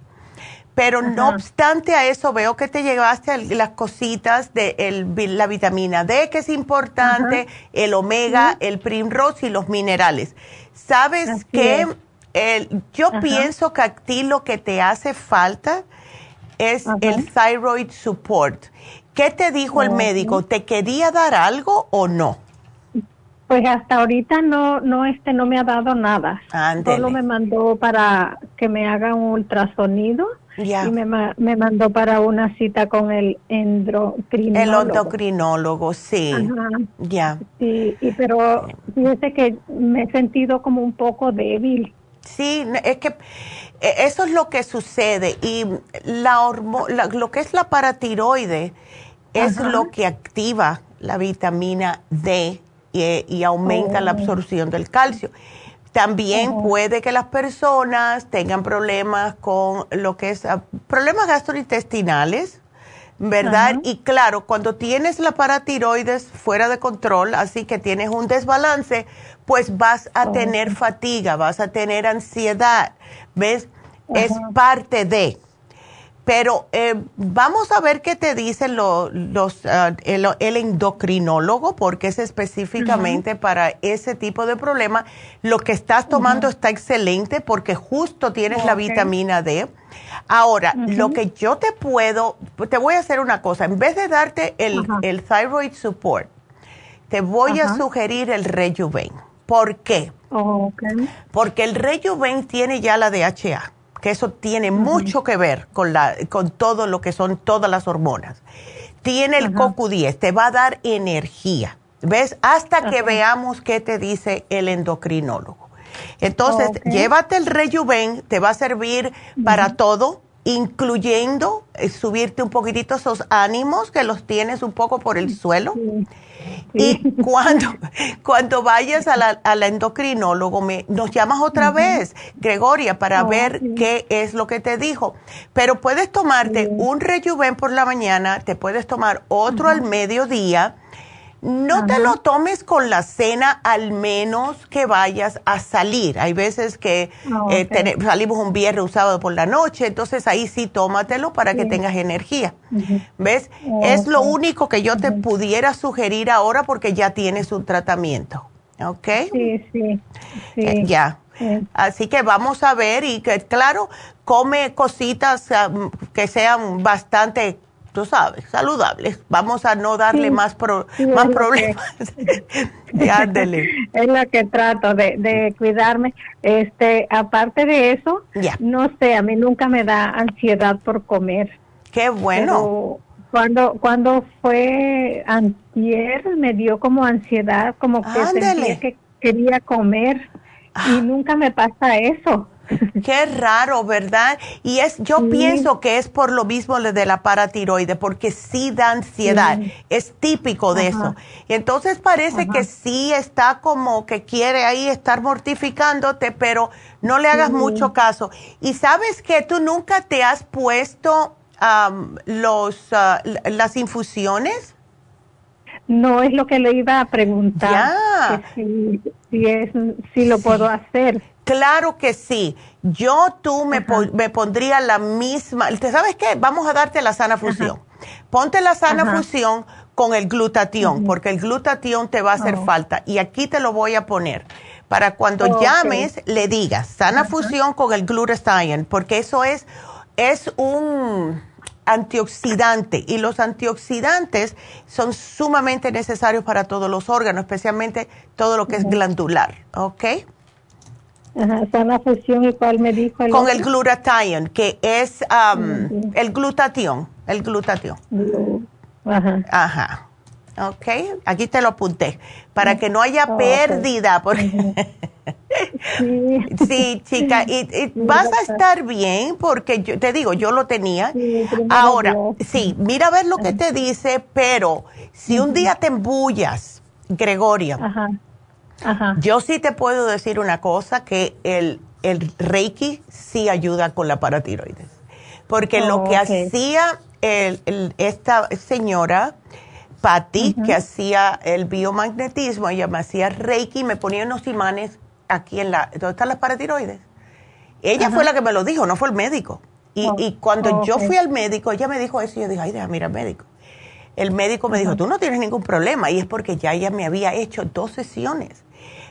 Pero no obstante a eso, veo que te llegaste a las cositas de la vitamina D, que es importante, el omega, el primrose y los minerales. ¿Sabes qué? yo pienso que a ti lo que te hace falta es el thyroid support. ¿Qué te dijo el médico? ¿Te quería dar algo o no? Pues hasta ahorita no, no, este, no me ha dado nada. Solo me mandó para que me haga un ultrasonido y me, me mandó para una cita con el endocrinólogo. El endocrinólogo, sí. Ya. Sí, y, pero fíjese que me he sentido como un poco débil. Sí, es que e, eso es lo que sucede y la, lo que es la paratiroide es lo que activa la vitamina D y, aumenta la oh. absorción del calcio. También oh. puede que las personas tengan problemas con lo que es ah, problemas gastrointestinales, ¿verdad? Y claro, cuando tienes la paratiroides fuera de control, así que tienes un desbalance, pues vas a tener fatiga, vas a tener ansiedad, ¿ves? Es parte de. Pero eh, vamos a ver qué te dice los, ah, el, endocrinólogo, porque es específicamente para ese tipo de problema. Lo que estás tomando está excelente porque justo tienes la vitamina D. Ahora, lo que yo te puedo, te voy a hacer una cosa, en vez de darte el, el thyroid support, te voy a sugerir el Rejuven. ¿Por qué? Porque el Rejuven tiene ya la DHA que eso tiene mucho que ver con, la, con todo lo que son todas las hormonas. Tiene el CoQ10, te va a dar energía, ¿ves? Hasta que veamos qué te dice el endocrinólogo. Entonces, llévate el Rejuven, te va a servir para todo, incluyendo eh, subirte un poquitito esos ánimos que los tienes un poco por el suelo. Y [LAUGHS] cuando, cuando vayas a la, endocrinólogo, me, nos llamas otra vez, Gregoria, para ver qué es lo que te dijo. Pero puedes tomarte un rejuven por la mañana, te puedes tomar otro al mediodía no te lo tomes con la cena al menos que vayas a salir. Hay veces que ah, eh, salimos un viernes un sábado por la noche, entonces ahí sí tómatelo para que tengas energía. ¿Ves? Es lo único que yo te pudiera sugerir ahora porque ya tienes un tratamiento. ¿Ok? Sí, sí. Eh, ya. Así que vamos a ver y que, claro, come cositas um, que sean bastante tú sabes, saludables. Vamos a no darle más, más problemas. [LAUGHS] [LAUGHS] es lo que trato de, cuidarme. Este, aparte de eso, no sé, a mí nunca me da ansiedad por comer. Qué bueno. cuando cuando fue antier me dio como ansiedad, como que sentía que quería comer y ah. nunca me pasa eso. Qué raro, ¿verdad? Y es, yo pienso que es por lo mismo de la paratiroide, porque sí da ansiedad, es típico de eso. Y entonces parece que sí está como que quiere ahí estar mortificándote, pero no le hagas mucho caso. Y sabes que tú nunca te has puesto los, ah, las infusiones. No es lo que le iba a preguntar. Si, es, si lo puedo hacer. Claro que sí. Yo tú me, me, pondría la misma. ¿Sabes qué? Vamos a darte la sana fusión. Ponte la sana fusión con el glutatión, porque el glutatión te va a hacer oh. falta. Y aquí te lo voy a poner. Para cuando llames, le digas sana fusión con el glutathione, porque eso es, es un antioxidante y los antioxidantes son sumamente necesarios para todos los órganos, especialmente todo lo que es glandular. ¿Ok? Ajá, sana fusión y cuál me dijo el Con el glutathione, que es um, el glutatión, el glutatión. Ajá. Ajá. Ok, aquí te lo apunté, para que no haya pérdida. sí. sí. chica, y, vas a estar bien porque yo te digo, yo lo tenía. Ahora, sí, mira a ver lo que te dice, pero si un día te embullas, Gregoria, Ajá yo sí te puedo decir una cosa, que el, el Reiki sí ayuda con la paratiroides. Porque lo que oh, hacía el, esta señora, Patty, que hacía el biomagnetismo, ella me hacía Reiki, me ponía unos imanes aquí en la... ¿Dónde están las paratiroides? Ella fue la que me lo dijo, no fue el médico. Y, oh, y cuando yo fui al médico, ella me dijo eso y yo dije, ay, déjame ir al médico. El médico me dijo, tú no tienes ningún problema. Y es porque ya ella me había hecho dos sesiones.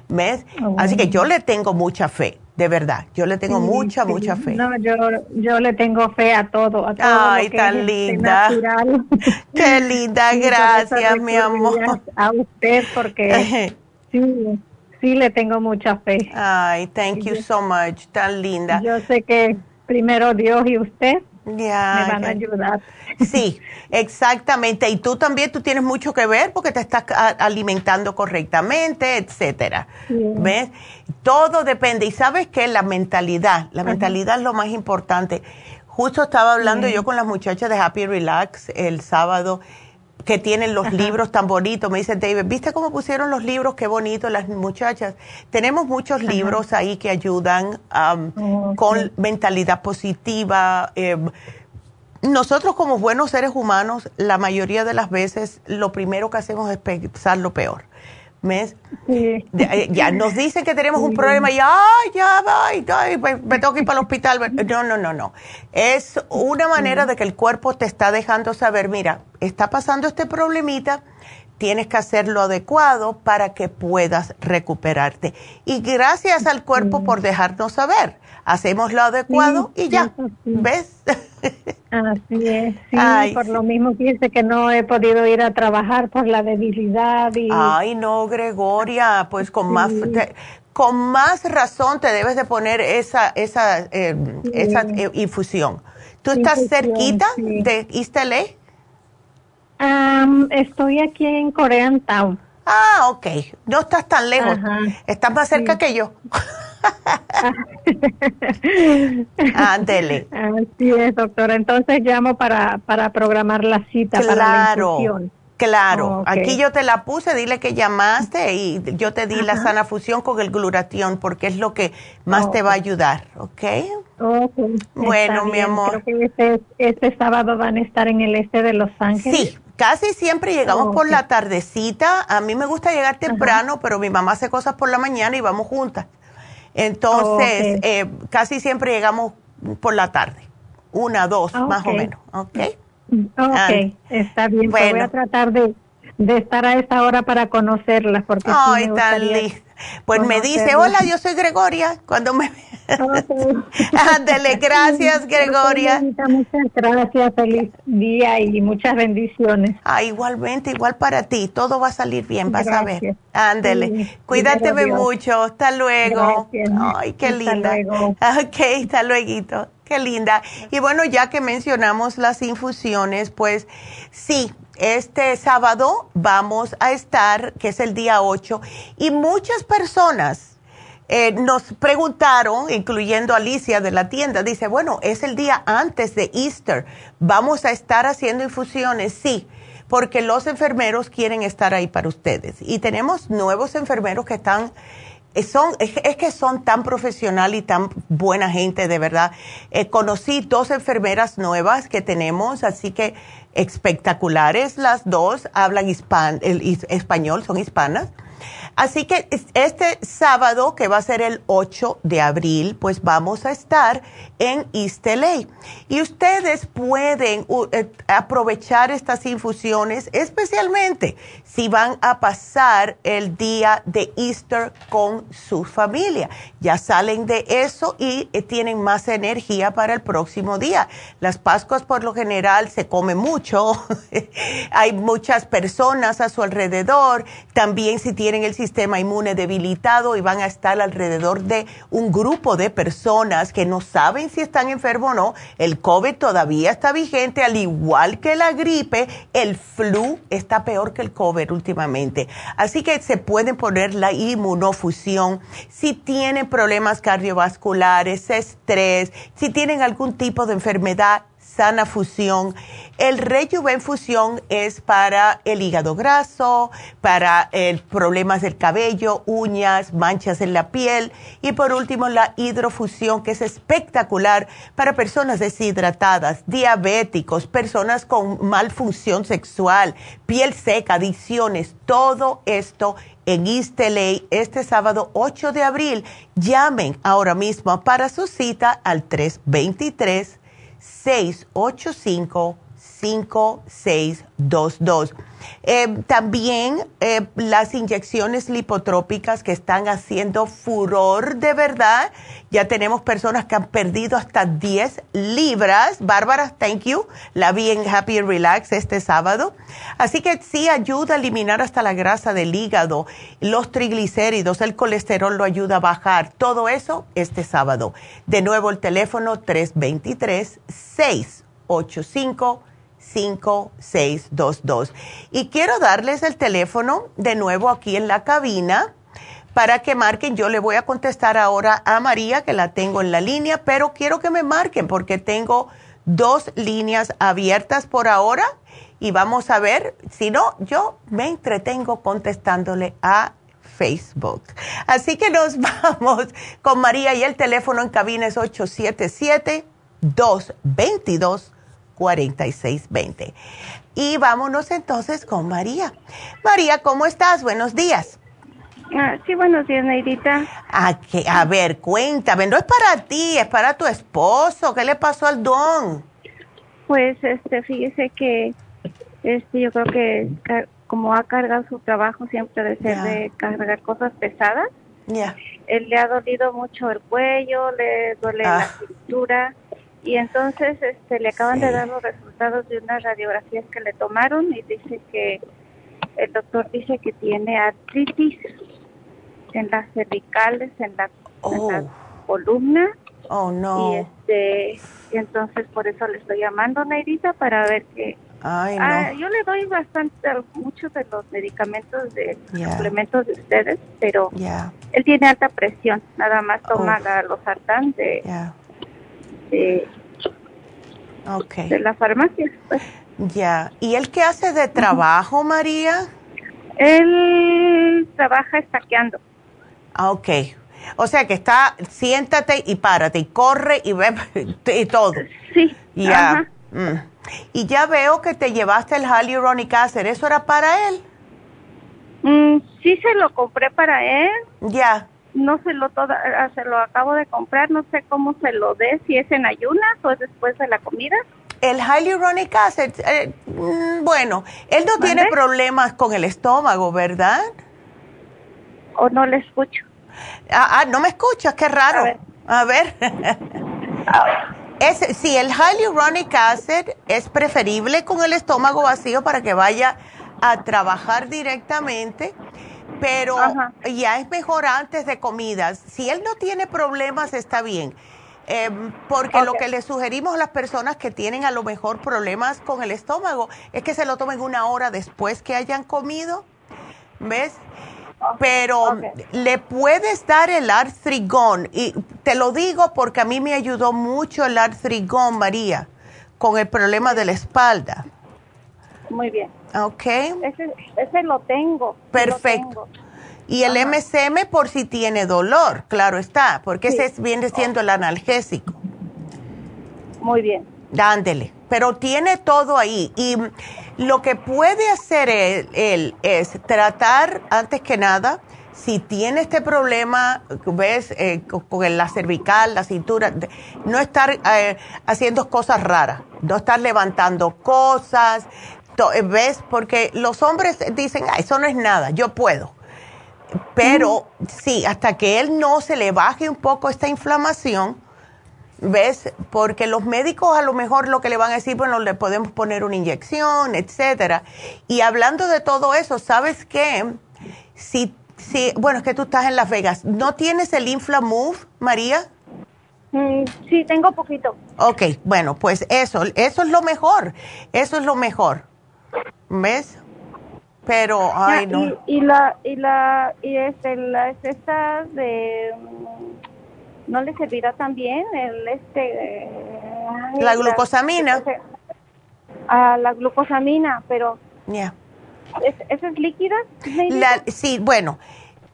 ¿Ves? Ah, Así que yo le tengo mucha fe, de verdad. Yo le tengo mucha, mucha fe. No, yo, yo le tengo fe a todo. A todo Ay, tan este linda. [LAUGHS] Qué linda, [LAUGHS] gracias, mi amor. A usted, porque [LAUGHS] sí, sí le tengo mucha fe. Ay, thank you so much, tan linda. Yo sé que primero Dios y usted me van a ayudar. Sí, exactamente. Y tú también, tú tienes mucho que ver porque te estás alimentando correctamente, etcétera. ¿Ves? Todo depende. Y sabes que la mentalidad, la mentalidad es lo más importante. Justo estaba hablando yo con las muchachas de Happy Relax el sábado que tienen los libros tan bonitos. Me dice David, ¿viste cómo pusieron los libros? Qué bonito las muchachas. Tenemos muchos libros ahí que ayudan um, con mentalidad positiva. Eh, nosotros como buenos seres humanos, la mayoría de las veces lo primero que hacemos es pensar lo peor. Eh, ya nos dicen que tenemos un problema y ay, ya pues, me tengo que ir para el hospital. No, no, no, no. Es una manera de que el cuerpo te está dejando saber, mira, está pasando este problemita, tienes que hacer lo adecuado para que puedas recuperarte. Y gracias al cuerpo por dejarnos saber. Hacemos lo adecuado y ya, ¿ves? Así es, sí, por lo mismo dice que no he podido ir a trabajar por la debilidad y... Ay, no, Gregoria, pues con más... con más razón te debes de poner esa, esa, eh, esa eh, infusión. ¿Tú estás cerquita de East estoy aquí en Korean Town. Ah, ok. No estás tan lejos. Estás más cerca que yo. [LAUGHS] Ándele. Así es, doctora. Entonces llamo para, para programar la cita para la infusión. Claro, aquí yo te la puse, dile que llamaste y yo te di la sana fusión con el gluratión porque es lo que más te va a ayudar, ¿ok? Bueno, mi amor. Creo que este, este, sábado van a estar en el este de Los Ángeles. Sí, casi siempre llegamos por la tardecita. A mí me gusta llegar temprano, pero mi mamá hace cosas por la mañana y vamos juntas. Entonces, eh, casi siempre llegamos por la tarde, una, dos, más o menos, ¿ok? Ok, está bien. Pues voy a tratar de, estar a esta hora para conocerla. Porque Ay, tan Pues me dice, hola, yo soy Gregoria, cuando me... [LAUGHS] Ándele, gracias [LAUGHS] Gregoria. Muchas gracias, feliz día y muchas bendiciones. Ah, igualmente, igual para ti, todo va a salir bien, vas a ver. Ándele, cuídate mucho, hasta luego. Ay, qué linda. Ok, hasta luego. Qué linda. Y bueno, ya que mencionamos las infusiones, pues sí, este sábado vamos a estar, que es el día 8, y muchas personas eh, nos preguntaron, incluyendo Alicia de la tienda, dice, bueno, es el día antes de Easter, ¿vamos a estar haciendo infusiones? Sí, porque los enfermeros quieren estar ahí para ustedes. Y tenemos nuevos enfermeros que están son, es, que son tan profesional y tan buena gente, de verdad. Eh, conocí dos enfermeras nuevas que tenemos, así que espectaculares las dos, hablan el, español, son hispanas. Así que este sábado, que va a ser el 8 de abril, pues vamos a estar en East Y ustedes pueden eh, aprovechar estas infusiones, especialmente si van a pasar el día de Easter con su familia. Ya salen de eso y eh, tienen más energía para el próximo día. Las Pascuas por lo general se come mucho, [LAUGHS] hay muchas personas a su alrededor, también si tienen el sistema inmune debilitado y van a estar alrededor de un grupo de personas que no saben si están enfermos o no, el COVID todavía está vigente, al igual que la gripe, el flu está peor que el COVID últimamente. Así que se pueden poner la inmunofusión. Si tienen problemas cardiovasculares, estrés, si tienen algún tipo de enfermedad sana fusión. El Rejuven Fusión es para el hígado graso, para el problemas del cabello, uñas, manchas en la piel y por último la hidrofusión que es espectacular para personas deshidratadas, diabéticos, personas con malfunción sexual, piel seca, adicciones, todo esto en East este sábado 8 de abril. Llamen ahora mismo para su cita al 323 685 5622. Eh, también eh, las inyecciones lipotrópicas que están haciendo furor de verdad. Ya tenemos personas que han perdido hasta 10 libras. Bárbara, thank you. La vi en Happy and Relax este sábado. Así que sí ayuda a eliminar hasta la grasa del hígado, los triglicéridos, el colesterol lo ayuda a bajar. Todo eso este sábado. De nuevo el teléfono 323 685 5622. Y quiero darles el teléfono de nuevo aquí en la cabina para que marquen. Yo le voy a contestar ahora a María, que la tengo en la línea, pero quiero que me marquen porque tengo dos líneas abiertas por ahora y vamos a ver, si no, yo me entretengo contestándole a Facebook. Así que nos [LAUGHS] vamos con María y el teléfono en cabina es 877 222 4620. Y vámonos entonces con María. María, ¿cómo estás? Buenos días. Ah, sí, buenos días, Neidita. A, a ver, cuéntame, no es para ti, es para tu esposo. ¿Qué le pasó al don? Pues, este, fíjese que, este, yo creo que como ha cargado su trabajo siempre de ser de cargar cosas pesadas, ya. él le ha dolido mucho el cuello, le duele la ah. cintura y entonces este, le acaban de dar los resultados de unas radiografías que le tomaron y dice que el doctor dice que tiene artritis en las cervicales, en la, oh. columna. Oh, no. Y, este, entonces por eso le estoy llamando, Neidita, para ver que... Ay, ah, yo le doy bastante, muchos de los medicamentos, de suplementos de ustedes, pero él tiene alta presión, nada más toma los sartán de, de, de la farmacia. Pues. Ya, ¿y él qué hace de trabajo, María? Él trabaja estaqueando. Ah, ok. O sea que está, siéntate y párate y corre y ve [LAUGHS] y todo. Sí. Ya. Mm. Y ya veo que te llevaste el hyaluronic acid. ¿Eso era para él? Mm, sí, se lo compré para él. Ya. No se lo toda, ah, se lo acabo de comprar. No sé cómo se lo dé, si es en ayunas o es después de la comida. El hyaluronic acid, eh, mm, bueno, él no tiene problemas con el estómago, ¿verdad? O no le escucho. Ah, ah, no me escuchas, qué raro. A ver. [LAUGHS] es, sí, el hyaluronic acid es preferible con el estómago vacío para que vaya a trabajar directamente, pero ya es mejor antes de comidas. Si él no tiene problemas, está bien. Em, porque lo que le sugerimos a las personas que tienen a lo mejor problemas con el estómago es que se lo tomen una hora después que hayan comido. ¿Ves? pero le puedes dar el artrigón y te lo digo porque a mí me ayudó mucho el artrigón, María, con el problema de la espalda. Muy bien. Ok. Ese, ese lo tengo. Perfecto. Y el MCM por si tiene dolor, claro está, porque ese viene siendo el analgésico. Muy bien. Dándele. Pero tiene todo ahí. Y lo que puede hacer él, es tratar, antes que nada, si tiene este problema, ves, eh, con la cervical, la cintura, no estar eh, haciendo cosas raras, no estar levantando cosas, ves, porque los hombres dicen, eso no es nada, yo puedo. Pero sí, hasta que él no se le baje un poco esta inflamación, ¿Ves? Porque los médicos a lo mejor lo que le van a decir, bueno, le podemos poner una inyección, etcétera. Y hablando de todo eso, ¿sabes qué? Si, si, bueno, es que tú estás en Las Vegas, ¿no tienes el Inflamove, María? Mm, sí, tengo poquito. Ok, bueno, pues eso, eso es lo mejor, eso es lo mejor. ¿Ves? Pero, ay, no. Y, la, y la, y este, la, esta de ¿no le servirá también el este la glucosamina? A la glucosamina, pero ya. ¿Esa es líquida? sí, bueno,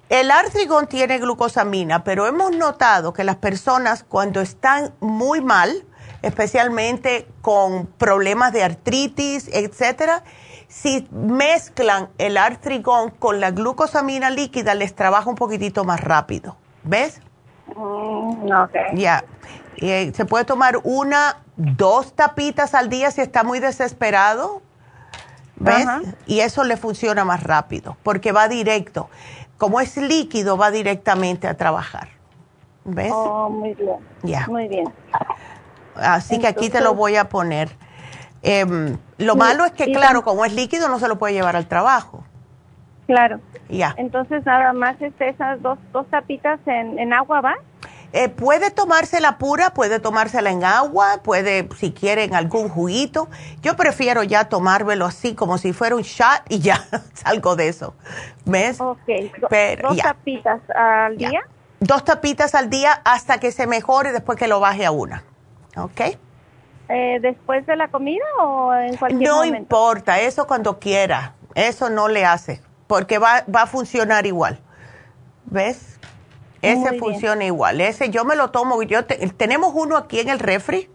el artrigón tiene glucosamina, pero hemos notado que las personas cuando están muy mal, especialmente con problemas de artritis, etcétera, si mezclan el artrigón con la glucosamina líquida, les trabaja un poquitito más rápido. ¿Ves? Mm, ya. Eh, se puede tomar una, dos tapitas al día si está muy desesperado. ¿Ves? Y eso le funciona más rápido porque va directo. Como es líquido, va directamente a trabajar. ¿Ves? Oh, muy bien. Ya. Muy bien. Así que aquí te lo voy a poner. Em, lo malo es que, claro, como es líquido, no se lo puede llevar al trabajo. Claro. Ya. Entonces nada más este, esas dos, dos tapitas en, en agua, ¿va? Eh, puede tomársela pura, puede tomársela en agua, puede, si quiere, en algún juguito. Yo prefiero ya tomármelo así, como si fuera un shot y ya [LAUGHS] salgo de eso. ¿Ves? Ok. ¿Dos tapitas al día? Dos tapitas al día hasta que se mejore después que lo baje a una. ¿Ok? Eh, ¿Después de la comida o en cualquier no momento? No importa, eso cuando quiera. Eso no le hace porque va, va a funcionar igual. ¿Ves? Ese funciona igual. Ese yo me lo tomo. Yo tenemos uno aquí en el refri,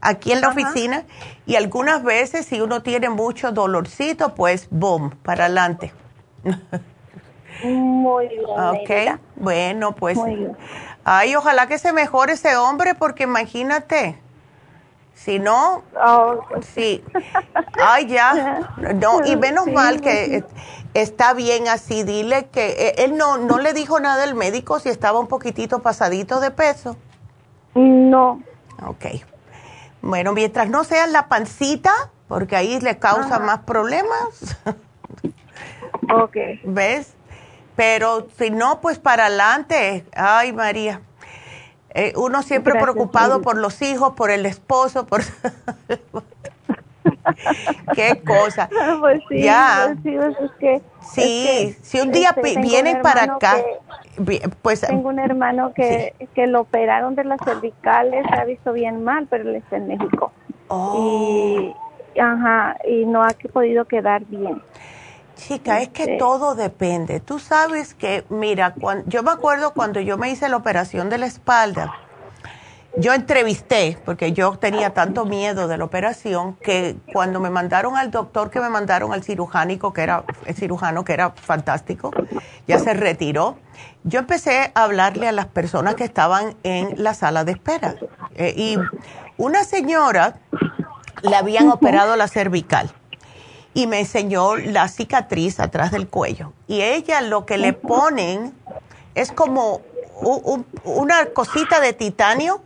aquí en la oficina, y algunas veces si uno tiene mucho dolorcito, pues boom, para adelante. [LAUGHS] Muy bien. Ok, bueno, pues. Ay, ojalá que se mejore ese hombre, porque imagínate. Si no, oh. sí. Ay, ya. [LAUGHS] No, y menos mal que está bien así. Dile que eh, él no, no le dijo nada al médico si estaba un poquitito pasadito de peso. No. Ok. Bueno, mientras no sea la pancita, porque ahí le causa más problemas. ok. [LAUGHS] ¿Ves? Pero si no, pues para adelante. Ay, María. Eh, uno siempre preocupado por los hijos, por el esposo, por... [LAUGHS] Qué cosa. [LAUGHS] Pues sí, ya. Pues sí, pues es que, sí si un día este, vienen para acá, pues... Tengo un hermano que, que lo operaron de las cervicales, se ha visto bien mal, pero él está en México. Oh. Y, ajá, y no ha podido quedar bien. Chica, es que este. todo depende. Tú sabes que, mira, cuando, yo me acuerdo cuando yo me hice la operación de la espalda, yo entrevisté, porque yo tenía tanto miedo de la operación, que cuando me mandaron al doctor, que me mandaron al cirujánico, que era el cirujano, que era fantástico, ya se retiró, yo empecé a hablarle a las personas que estaban en la sala de espera. Eh, y una señora le habían operado la cervical y me enseñó la cicatriz atrás del cuello. Y ella lo que le ponen es como una cosita de titanio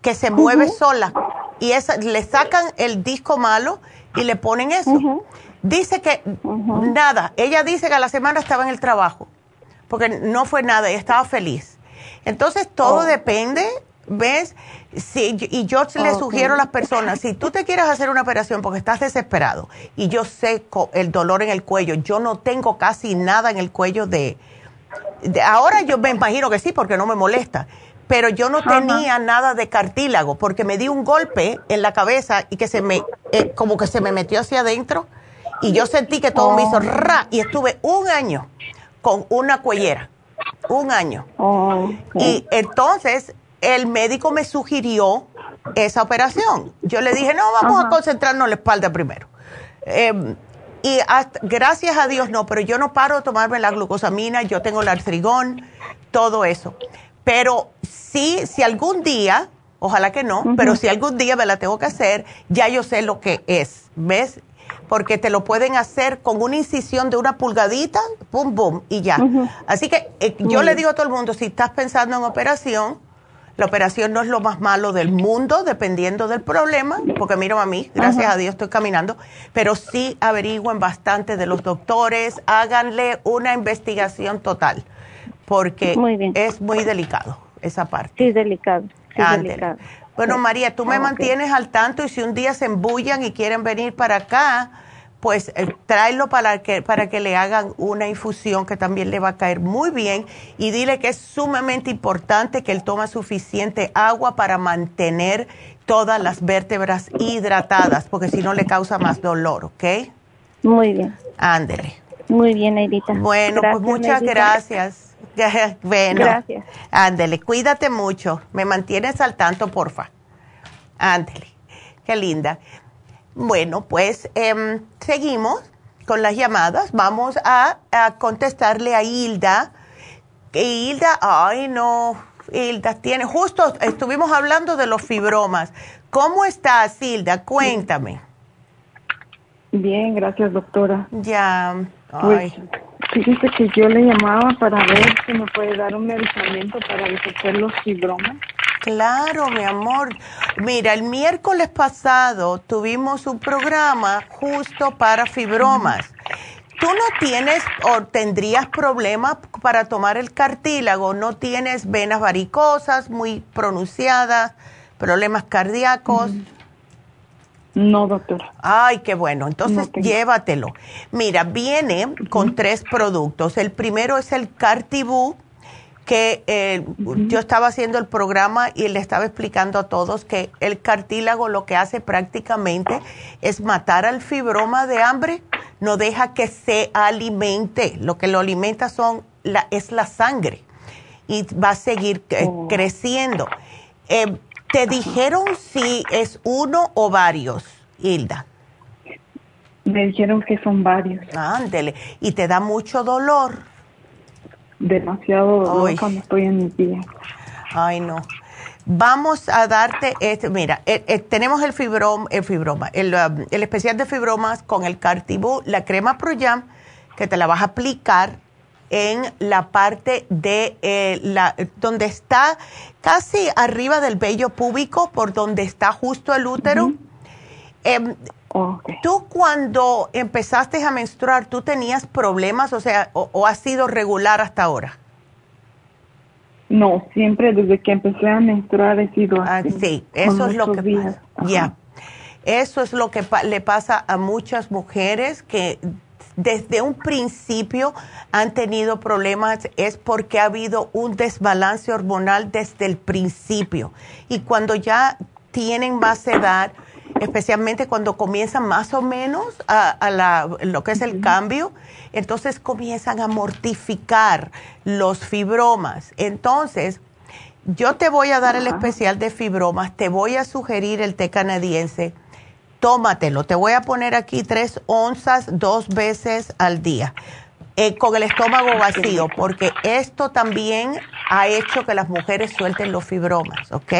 que se mueve sola. Y esa, le sacan el disco malo y le ponen eso. Dice que nada, ella dice que a la semana estaba en el trabajo, porque no fue nada y estaba feliz. Entonces todo oh. depende ¿Ves? Sí, y yo le sugiero a las personas, si tú te quieres hacer una operación porque estás desesperado y yo sé el dolor en el cuello, yo no tengo casi nada en el cuello de, ahora yo me imagino que sí porque no me molesta, pero yo no tenía nada de cartílago porque me di un golpe en la cabeza y que se me, eh, como que se me metió hacia adentro y yo sentí que todo me hizo oh. ra y estuve un año con una cuellera, un año. Oh, y entonces el médico me sugirió esa operación. Yo le dije, no, vamos a concentrarnos en la espalda primero. Em, y gracias a Dios no, pero yo no paro de tomarme la glucosamina, yo tengo el artrigón, todo eso. Pero sí, si algún día, ojalá que no, pero si algún día me la tengo que hacer, ya yo sé lo que es, ¿ves? Porque te lo pueden hacer con una incisión de una pulgadita, pum, pum, y ya. Así que eh, yo le digo a todo el mundo, si estás pensando en operación, la operación no es lo más malo del mundo, dependiendo del problema, porque mira a mí, gracias a Dios estoy caminando, pero sí averigüen bastante de los doctores, háganle una investigación total, porque es muy delicado esa parte. Sí, delicado. Sí, delicado. Bueno, María, tú me mantienes al tanto y si un día se embullan y quieren venir para acá, pues eh, tráelo para que, para que le hagan una infusión que también le va a caer muy bien y dile que es sumamente importante que él tome suficiente agua para mantener todas las vértebras hidratadas, porque si no le causa más dolor, ¿ok? Muy bien. Ándele. Muy bien, Edita. Bueno, pues muchas gracias. [LAUGHS] bueno, gracias. Ándele, cuídate mucho. Me mantienes al tanto, porfa. Ándele. Qué linda. Bueno, pues em, seguimos con las llamadas. Vamos a, contestarle a Hilda. Hilda, ay no, Hilda tiene, justo estuvimos hablando de los fibromas. ¿Cómo estás, Hilda? Cuéntame. Bien, gracias, doctora. Ya, pues, ay. fíjese que yo le llamaba para ver si me puede dar un medicamento para deshacer los fibromas. Claro, mi amor. Mira, el miércoles pasado tuvimos un programa justo para fibromas. ¿Tú no tienes o tendrías problemas para tomar el cartílago? ¿No tienes venas varicosas muy pronunciadas, problemas cardíacos? No, doctora. Ay, qué bueno. Entonces, llévatelo. Mira, viene con tres productos. El primero es el Cartibú que eh, yo estaba haciendo el programa y le estaba explicando a todos que el cartílago lo que hace prácticamente es matar al fibroma de hambre, no deja que se alimente, lo que lo alimenta son la, es la sangre y va a seguir eh, oh. creciendo. Eh, ¿Te dijeron si es uno o varios, Hilda? Me dijeron que son varios. Ándele. ¿Y te da mucho dolor? Demasiado dolor cuando estoy en mis días. Ay, no. Vamos a darte, este, mira, eh, eh, tenemos el, fibrom, el fibroma, el, um, el, especial de fibromas con el Cartibú, la crema Proyam, que te la vas a aplicar en la parte de eh, la, donde está casi arriba del vello púbico, por donde está justo el útero. Tú cuando empezaste a menstruar, ¿tú tenías problemas, o sea, o, o has sido regular hasta ahora? No, siempre desde que empecé a menstruar he sido ah, así. sí, eso es lo que pasa. Ya. Eso es lo que le pasa a muchas mujeres que desde un principio han tenido problemas es porque ha habido un desbalance hormonal desde el principio. Y cuando ya tienen más edad, especialmente cuando comienzan más o menos a, lo que es el cambio, entonces comienzan a mortificar los fibromas. Entonces, yo te voy a dar el especial de fibromas, te voy a sugerir el té canadiense, tómatelo, te voy a poner aquí tres onzas dos veces al día. Eh, con el estómago vacío, porque esto también ha hecho que las mujeres suelten los fibromas, ¿ok?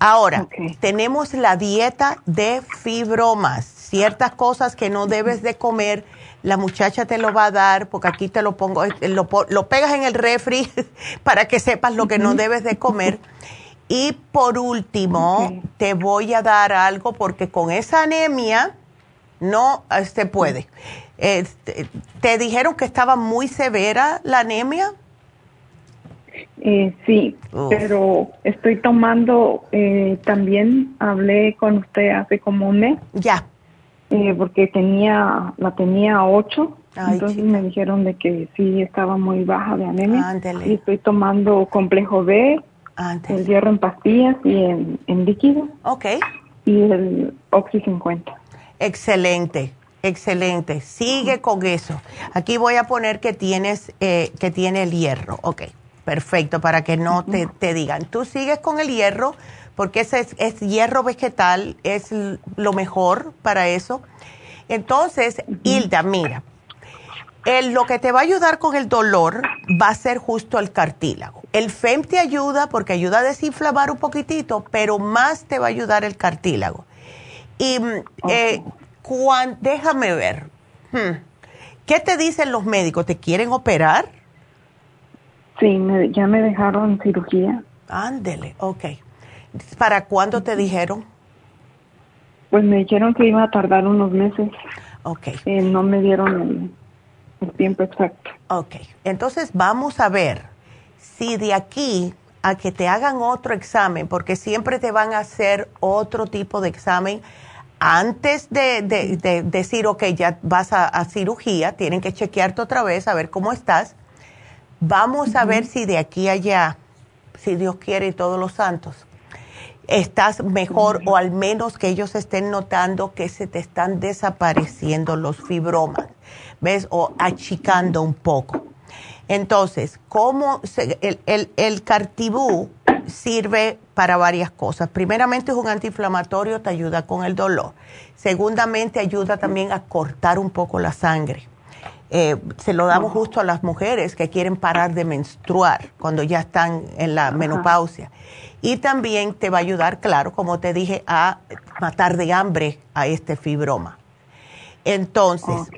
Ahora, tenemos la dieta de fibromas, ciertas cosas que no debes de comer, la muchacha te lo va a dar, porque aquí te lo pongo, eh, lo, lo pegas en el refri [LAUGHS] para que sepas lo que no debes de comer. Y por último, te voy a dar algo porque con esa anemia no se puede. Este, ¿Te dijeron que estaba muy severa la anemia? Eh, sí, pero estoy tomando, eh, también hablé con usted hace como un mes. Ya. Eh, porque tenía, la tenía a 8, entonces me dijeron de que sí estaba muy baja de anemia. Y estoy tomando complejo B, el hierro en pastillas y en, en líquido. Ok. Y el Oxy 50. Excelente. Excelente, sigue con eso. Aquí voy a poner que tienes que tiene el hierro, ok. Perfecto, para que no te, te, digan. Tú sigues con el hierro, porque ese es, hierro vegetal, es lo mejor para eso. Entonces, Hilda, mira, lo que te va a ayudar con el dolor va a ser justo el cartílago. El FEM te ayuda porque ayuda a desinflamar un poquitito, pero más te va a ayudar el cartílago. Y mm, eh, déjame ver, hmm, ¿qué te dicen los médicos? ¿Te quieren operar? Sí, ya me dejaron cirugía. Ándele, ok. ¿Para cuándo te dijeron? Pues me dijeron que iba a tardar unos meses. Ok. Eh, no me dieron el, tiempo exacto. Ok, entonces vamos a ver si de aquí a que te hagan otro examen, porque siempre te van a hacer otro tipo de examen antes de, decir, ok, ya vas a, a, cirugía, tienen que chequearte otra vez a ver cómo estás. Vamos a ver si de aquí a allá, si Dios quiere y todos los santos, estás mejor o al menos que ellos estén notando que se te están desapareciendo los fibromas, ¿ves? O achicando un poco. Entonces, ¿cómo el, el, el cartibú sirve para varias cosas? Primeramente es un antiinflamatorio, te ayuda con el dolor. Segundamente ayuda también a cortar un poco la sangre. Eh, se lo damos justo a las mujeres que quieren parar de menstruar cuando ya están en la menopausia. Y también te va a ayudar, claro, como te dije, a matar de hambre a este fibroma. Entonces,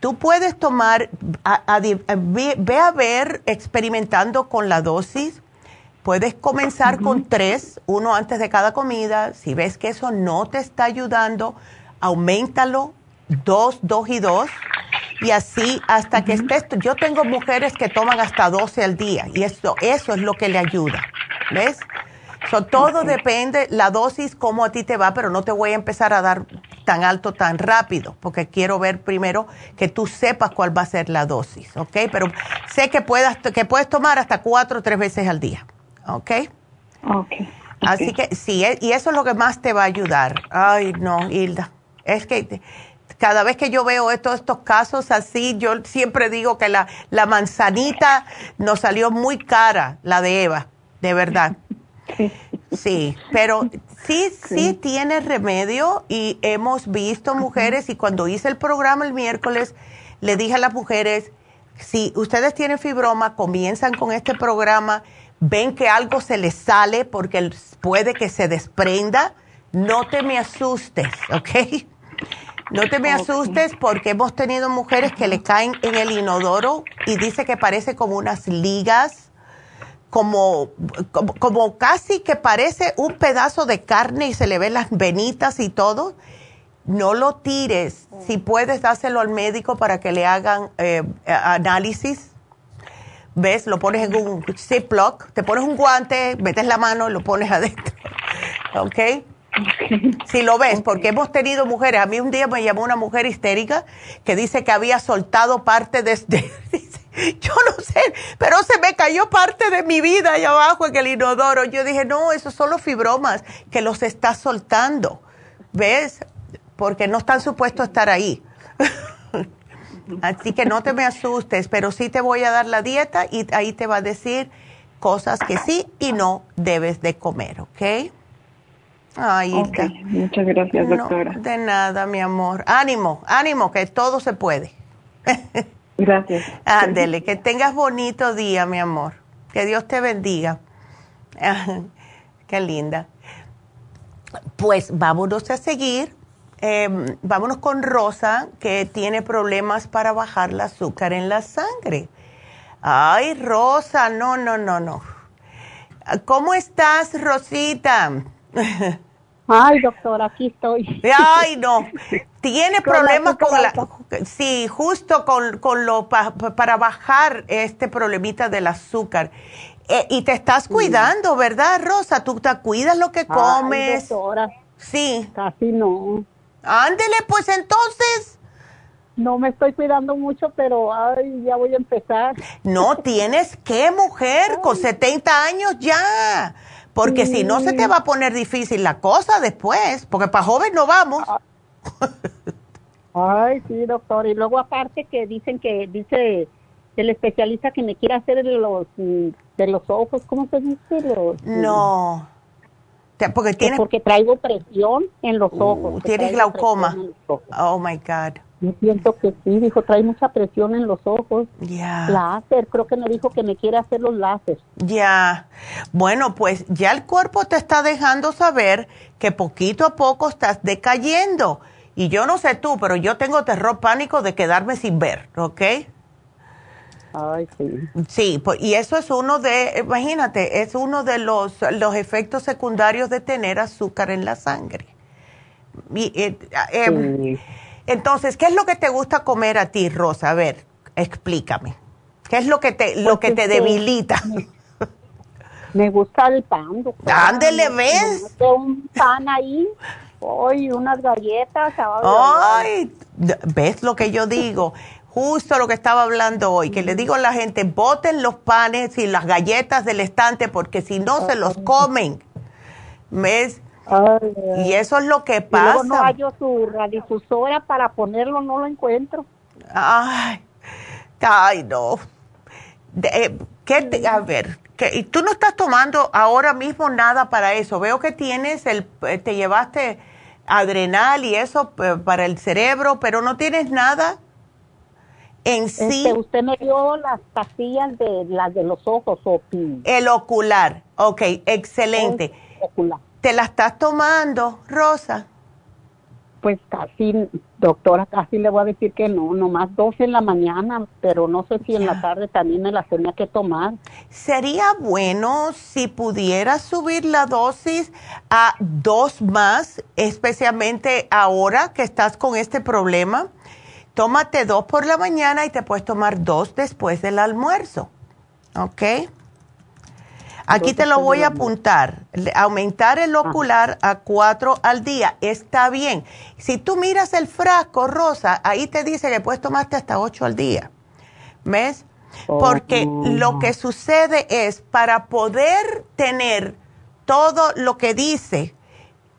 tú puedes tomar, ve, a ver experimentando con la dosis. Puedes comenzar con tres, uno antes de cada comida. Si ves que eso no te está ayudando, aumentalo, dos, dos y dos y así hasta que estés, yo tengo mujeres que toman hasta 12 al día y eso, eso es lo que le ayuda, ¿ves? todo depende, la dosis, cómo a ti te va, pero no te voy a empezar a dar tan alto tan rápido, porque quiero ver primero que tú sepas cuál va a ser la dosis, ¿ok? Pero sé que, puedas, que puedes tomar hasta cuatro o tres veces al día, ¿ok? Ok. Así que sí, e, y eso es lo que más te va a ayudar. Ay, no, Hilda. Es que cada vez que yo veo estos, estos casos así, yo siempre digo que la, la manzanita nos salió muy cara, la de Eva, de verdad. [LAUGHS] Sí. pero sí, sí, tiene remedio y hemos visto mujeres y cuando hice el programa el miércoles, le dije a las mujeres, Si ustedes tienen fibroma, comienzan con este programa, ven que algo se les sale porque puede que se desprenda, no te me asustes, ¿ok? No te me asustes porque hemos tenido mujeres que le caen en el inodoro y dice que parece como unas ligas, como, como, casi que parece un pedazo de carne y se le ven las venitas y todo. No lo tires. Si puedes, dáselo al médico para que le hagan eh, análisis. ¿Ves? Lo pones en un Ziploc, te pones un guante, metes la mano y lo pones adentro. [LAUGHS] ¿Ok? [LAUGHS] Si lo ves, porque hemos tenido mujeres. A mí un día me llamó una mujer histérica que dice que había soltado parte de... este [LAUGHS] yo no sé, pero se me cayó parte de mi vida allá abajo en el inodoro. Yo dije, no, esos son los fibromas que los está soltando. ¿Ves? Porque no están supuestos a estar ahí. [LAUGHS] Así que no te me asustes, pero sí te voy a dar la dieta y ahí te va a decir cosas que sí y no debes de comer, ¿ok? Ay, Muchas gracias, doctora. de nada, mi amor. Ánimo, ánimo, que todo se puede. [LAUGHS] gracias. Ándele, que tengas bonito día, mi amor. Que Dios te bendiga. [LAUGHS] Qué linda. Pues vámonos a seguir. Em, vámonos con Rosa, que tiene problemas para bajar el azúcar en la sangre. Ay, Rosa, no, no, no, no. ¿Cómo estás, Rosita? [LAUGHS] Ay, doctor, aquí estoy. Ay, no. [LAUGHS] Tiene problemas con la... Sí, justo con, con lo para bajar este problemita del azúcar. Eh, y te estás cuidando, ¿verdad, Rosa? ¿Tú te cuidas lo que comes? Doctora. Sí. Casi no. Ándele, pues entonces. No me estoy cuidando mucho, pero ay, ya voy a empezar. No, tienes que, mujer, con 70 años ya porque si no se te va a poner difícil la cosa después, porque para joven no vamos. Ay, sí, doctor. Y luego aparte que dicen que dice el especialista que me quiere hacer de los de los ojos, ¿cómo se dice? Los, no. Porque porque traigo presión en los ojos. tienes glaucoma. Oh my God. Yo siento que sí, dijo, trae mucha presión en los ojos. Ya. Láser, creo que me dijo que me quiere hacer los láser. Ya. Bueno, pues ya el cuerpo te está dejando saber que poquito a poco estás decayendo. Y yo no sé tú, pero yo tengo terror pánico de quedarme sin ver, ¿ok? Ay, sí. Sí, pues, y eso es uno de, imagínate, es uno de los, los efectos secundarios de tener azúcar en la sangre. Y, eh, em, entonces, ¿qué es lo que te gusta comer a ti, Rosa? A ver, explícame. ¿Qué es lo que te, lo que te este, debilita? Me gusta el pan. Ándele, ¿ves? Un pan ahí, hoy unas galletas. Ay, ¿ves lo que yo digo? Justo lo que estaba hablando hoy, que le digo a la gente, boten los panes y las galletas del estante porque si no se los comen. ¿Ves? Y eso es lo que pasa. no hallo su radiodifusora para ponerlo, no lo encuentro. Ay, ay no. Eh, ¿qué a ver, ¿y tú no estás tomando ahora mismo nada para eso? Veo que tienes el, eh, te llevaste adrenal y eso eh, para el cerebro, pero no tienes nada en este, sí. usted me dio las pastillas de las de los ojos, El ocular, ok, excelente. ocular. ¿Te la estás tomando, Rosa? Pues casi, doctora, casi le voy a decir que no, nomás dos en la mañana, pero no sé si en la tarde también me las tenía que tomar. Sería bueno si pudieras subir la dosis a dos más, especialmente ahora que estás con este problema. Tómate dos por la mañana y te puedes tomar dos después del almuerzo. ¿Ok? Aquí te lo voy a apuntar. Aumentar el ocular a cuatro al día. Está bien. Si tú miras el frasco rosa, ahí te dice que puedes tomarte hasta ocho al día. ¿Ves? Porque lo que sucede es, para poder tener todo lo que dice,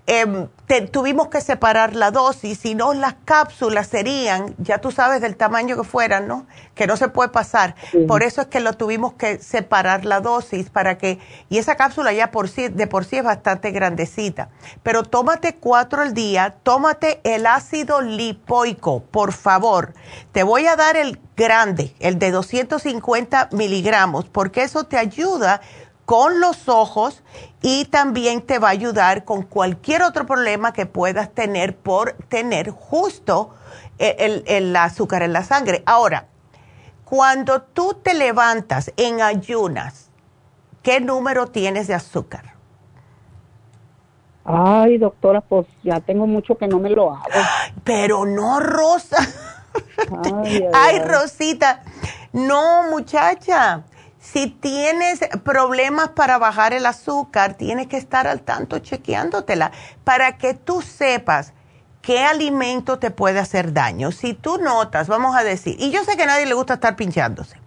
Em, tuvimos que separar la dosis, si no las cápsulas serían, ya tú sabes del tamaño que fueran, ¿no? Que no se puede pasar. Por eso es que lo tuvimos que separar la dosis para que, y esa cápsula ya por sí, de por sí es bastante grandecita. Pero tómate cuatro al día, tómate el ácido lipoico, por favor. Te voy a dar el grande, el de 250 miligramos, porque eso te ayuda con los ojos y también te va a ayudar con cualquier otro problema que puedas tener por tener justo el, azúcar en la sangre. Ahora, cuando tú te levantas en ayunas, ¿qué número tienes de azúcar? Ay, doctora, pues ya tengo mucho que no me lo hago. Pero no, Rosa. ay, [LAUGHS] Rosita. No, muchacha si tienes problemas para bajar el azúcar, tienes que estar al tanto chequeándotela para que tú sepas qué alimento te puede hacer daño. Si tú notas, vamos a decir, y yo sé que a nadie le gusta estar pinchándose,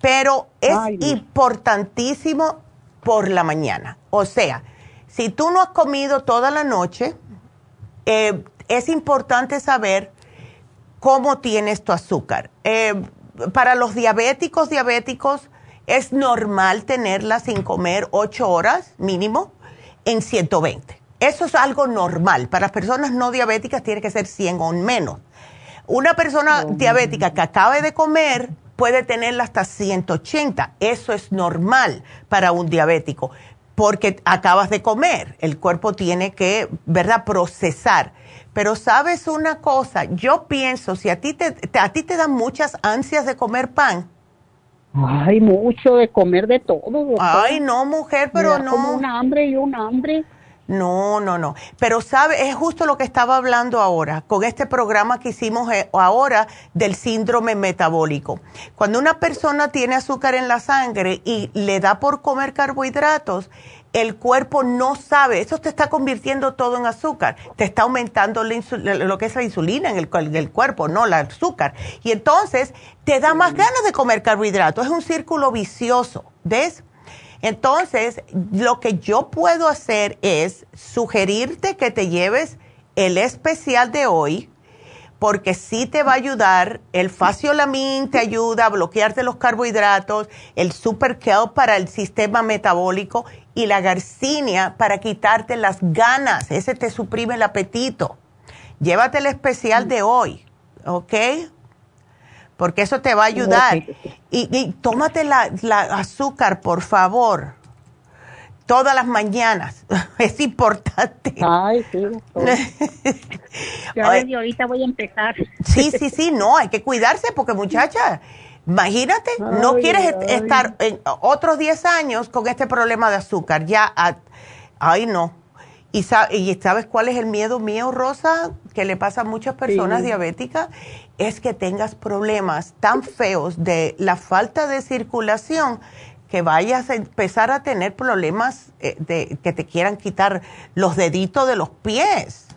pero es importantísimo por la mañana. O sea, si tú no has comido toda la noche, eh, es importante saber cómo tienes tu azúcar. Eh, para los diabéticos, diabéticos, es normal tenerla sin comer 8 horas mínimo en 120. Eso es algo normal. Para las personas no diabéticas tiene que ser 100 o menos. Una persona diabética que acabe de comer puede tenerla hasta 180. Eso es normal para un diabético porque acabas de comer. El cuerpo tiene que, ¿verdad?, procesar. Pero sabes una cosa, yo pienso, si a ti te, a ti te dan muchas ansias de comer pan, Ay, mucho de comer de todo. Ay, no, mujer, pero no. Como un hambre y un hambre. No, no, no. Pero sabe, es justo lo que estaba hablando ahora, con este programa que hicimos eh, ahora del síndrome metabólico. Cuando una persona tiene azúcar en la sangre y le da por comer carbohidratos, el cuerpo no sabe, eso te está convirtiendo todo en azúcar, te está aumentando lo que es la insulina en el, en el, cuerpo, no el azúcar. Y entonces te da más ganas de comer carbohidratos, es un círculo vicioso, ¿ves? Entonces, lo que yo puedo hacer es sugerirte que te lleves el especial de hoy, porque sí te va a ayudar, el faciolamin te ayuda a bloquearte los carbohidratos, el super kelp para el sistema metabólico y la garcinia para quitarte las ganas, ese te suprime el apetito. Llévate el especial de hoy, ¿ok? Porque eso te va a ayudar. Y, tómate la, azúcar, por favor todas las mañanas. [LAUGHS] Es importante. Ay, sí. [LAUGHS] ya desde ahorita voy a empezar. Sí, sí, sí, no, hay que cuidarse porque muchacha, Imagínate, no quieres estar en otros 10 años con este problema de azúcar. Ya, ay no. ¿Y, sabes cuál es el miedo mío, Rosa, que le pasa a muchas personas diabéticas? Es que tengas problemas tan feos de la falta de circulación que vayas a empezar a tener problemas eh, de que te quieran quitar los deditos de los pies.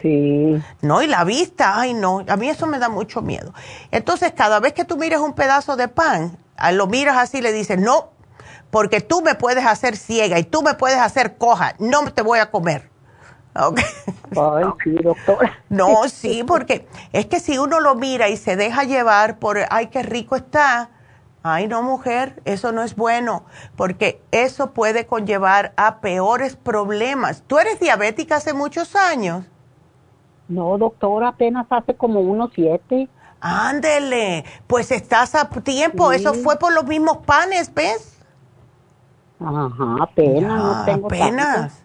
Sí. No, y la vista, ay no, a mí eso me da mucho miedo. Entonces, cada vez que tú mires un pedazo de pan, lo miras así y le dices, no, porque tú me puedes hacer ciega y tú me puedes hacer coja, no te voy a comer. Okay. Ay, sí, doctora. [LAUGHS] No, sí, porque es que si uno lo mira y se deja llevar por, ay, qué rico está, ay, no, mujer, eso no es bueno, porque eso puede conllevar a peores problemas. ¿Tú eres diabética hace muchos años? No, doctor, apenas hace como unos siete. Ándele, pues estás a tiempo. Eso fue por los mismos panes, ¿ves? Ajá, apenas, no tengo Apenas.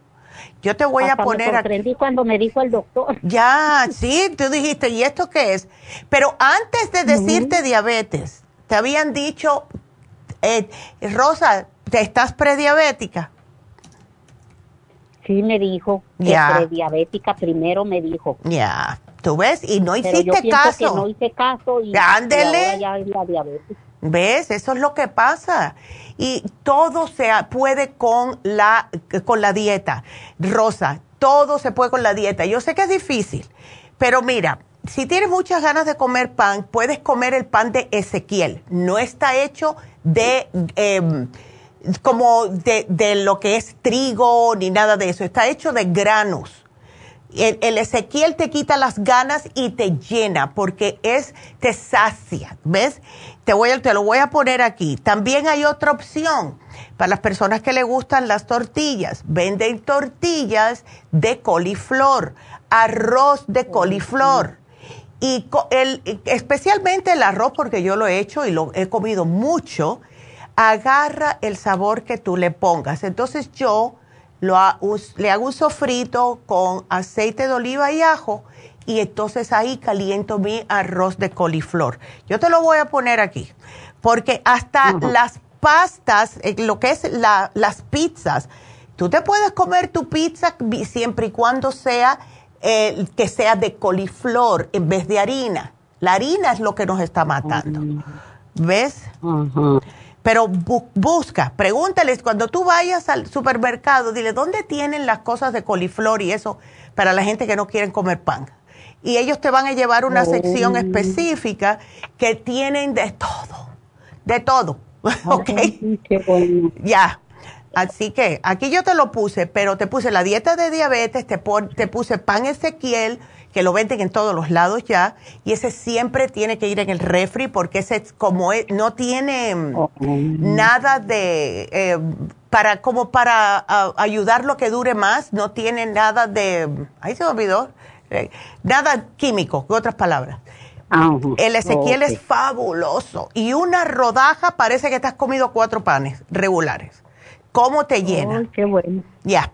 Yo te voy a poner. Me cuando me dijo el doctor. [LAUGHS] Ya, sí, tú dijiste, ¿y esto qué es? Pero antes de decirte diabetes, te habían dicho, eh, Rosa, ¿te estás prediabética? Sí, me dijo que prediabética primero me dijo. Ya, tú ves, y no hiciste Pero yo caso. Que no hice caso y, Ándele. ya es la diabetes. ¿Ves? Eso es lo que pasa. Y todo se puede con la, con la dieta. Rosa, todo se puede con la dieta. Yo sé que es difícil, pero mira, si tienes muchas ganas de comer pan, puedes comer el pan de Ezequiel. No está hecho de... Em, como de, de lo que es trigo ni nada de eso, está hecho de granos el, Ezequiel te quita las ganas y te llena porque es, te sacia, ¿ves? Te, voy a, te lo voy a poner aquí. También hay otra opción para las personas que le gustan las tortillas. Venden tortillas de coliflor, arroz de coliflor. Y el, especialmente el arroz, porque yo lo he hecho y lo he comido mucho, agarra el sabor que tú le pongas. Entonces yo le hago un sofrito con aceite de oliva y ajo y entonces ahí caliento mi arroz de coliflor. Yo te lo voy a poner aquí, porque hasta las pastas, eh, lo que es las pizzas, tú te puedes comer tu pizza siempre y cuando sea eh, que sea de coliflor en vez de harina. La harina es lo que nos está matando. ¿Ves? Pero busca, pregúntales, cuando tú vayas al supermercado, dile, ¿dónde tienen las cosas de coliflor y eso para la gente que no quieren comer pan? Y ellos te van a llevar una oh. sección específica que tienen de todo, de todo, [LAUGHS] ¿ok? Ya. Así que aquí yo te lo puse, pero te puse la dieta de diabetes, te, te puse pan Ezequiel, que lo venden en todos los lados ya, y ese siempre tiene que ir en el refri porque ese como no tiene mm, oh, nada de, eh, para como para ayudarlo a que dure más, no tiene nada de, ahí se me olvidó, eh, nada químico, en otras palabras. Ah, el Ezequiel es fabuloso y una rodaja parece que te has comido cuatro panes regulares. ¿Cómo te llena? qué bueno. Ya.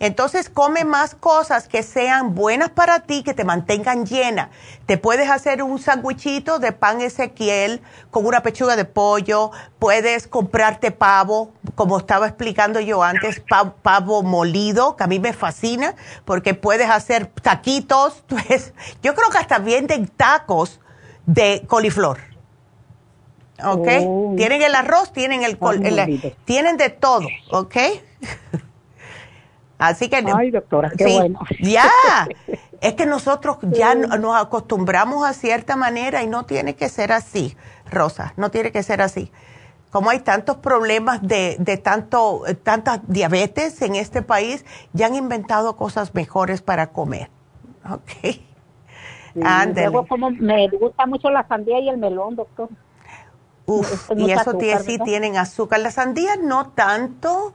Entonces come más cosas que sean buenas para ti, que te mantengan llena. Te puedes hacer un sandwichito de pan Ezequiel con una pechuga de pollo, puedes comprarte pavo, como estaba explicando yo antes, pavo, molido, que a mí me fascina, porque puedes hacer taquitos. [LAUGHS] Pues, yo creo que hasta venden tacos de coliflor. ¿Ok? Oh. Tienen el arroz, tienen el, el tienen de todo, ¿ok? [LAUGHS] Así que... Ay, doctora, qué bueno. Ya, [LAUGHS] es que nosotros ya nos acostumbramos a cierta manera y no tiene que ser así, Rosa, no tiene que ser así. Como hay tantos problemas de, de tanto, tanta diabetes en este país, ya han inventado cosas mejores para comer. [LAUGHS] Ok. luego como me gusta mucho la sandía y el melón, doctor. Uf, y eso sí tienen azúcar. La sandía no tanto,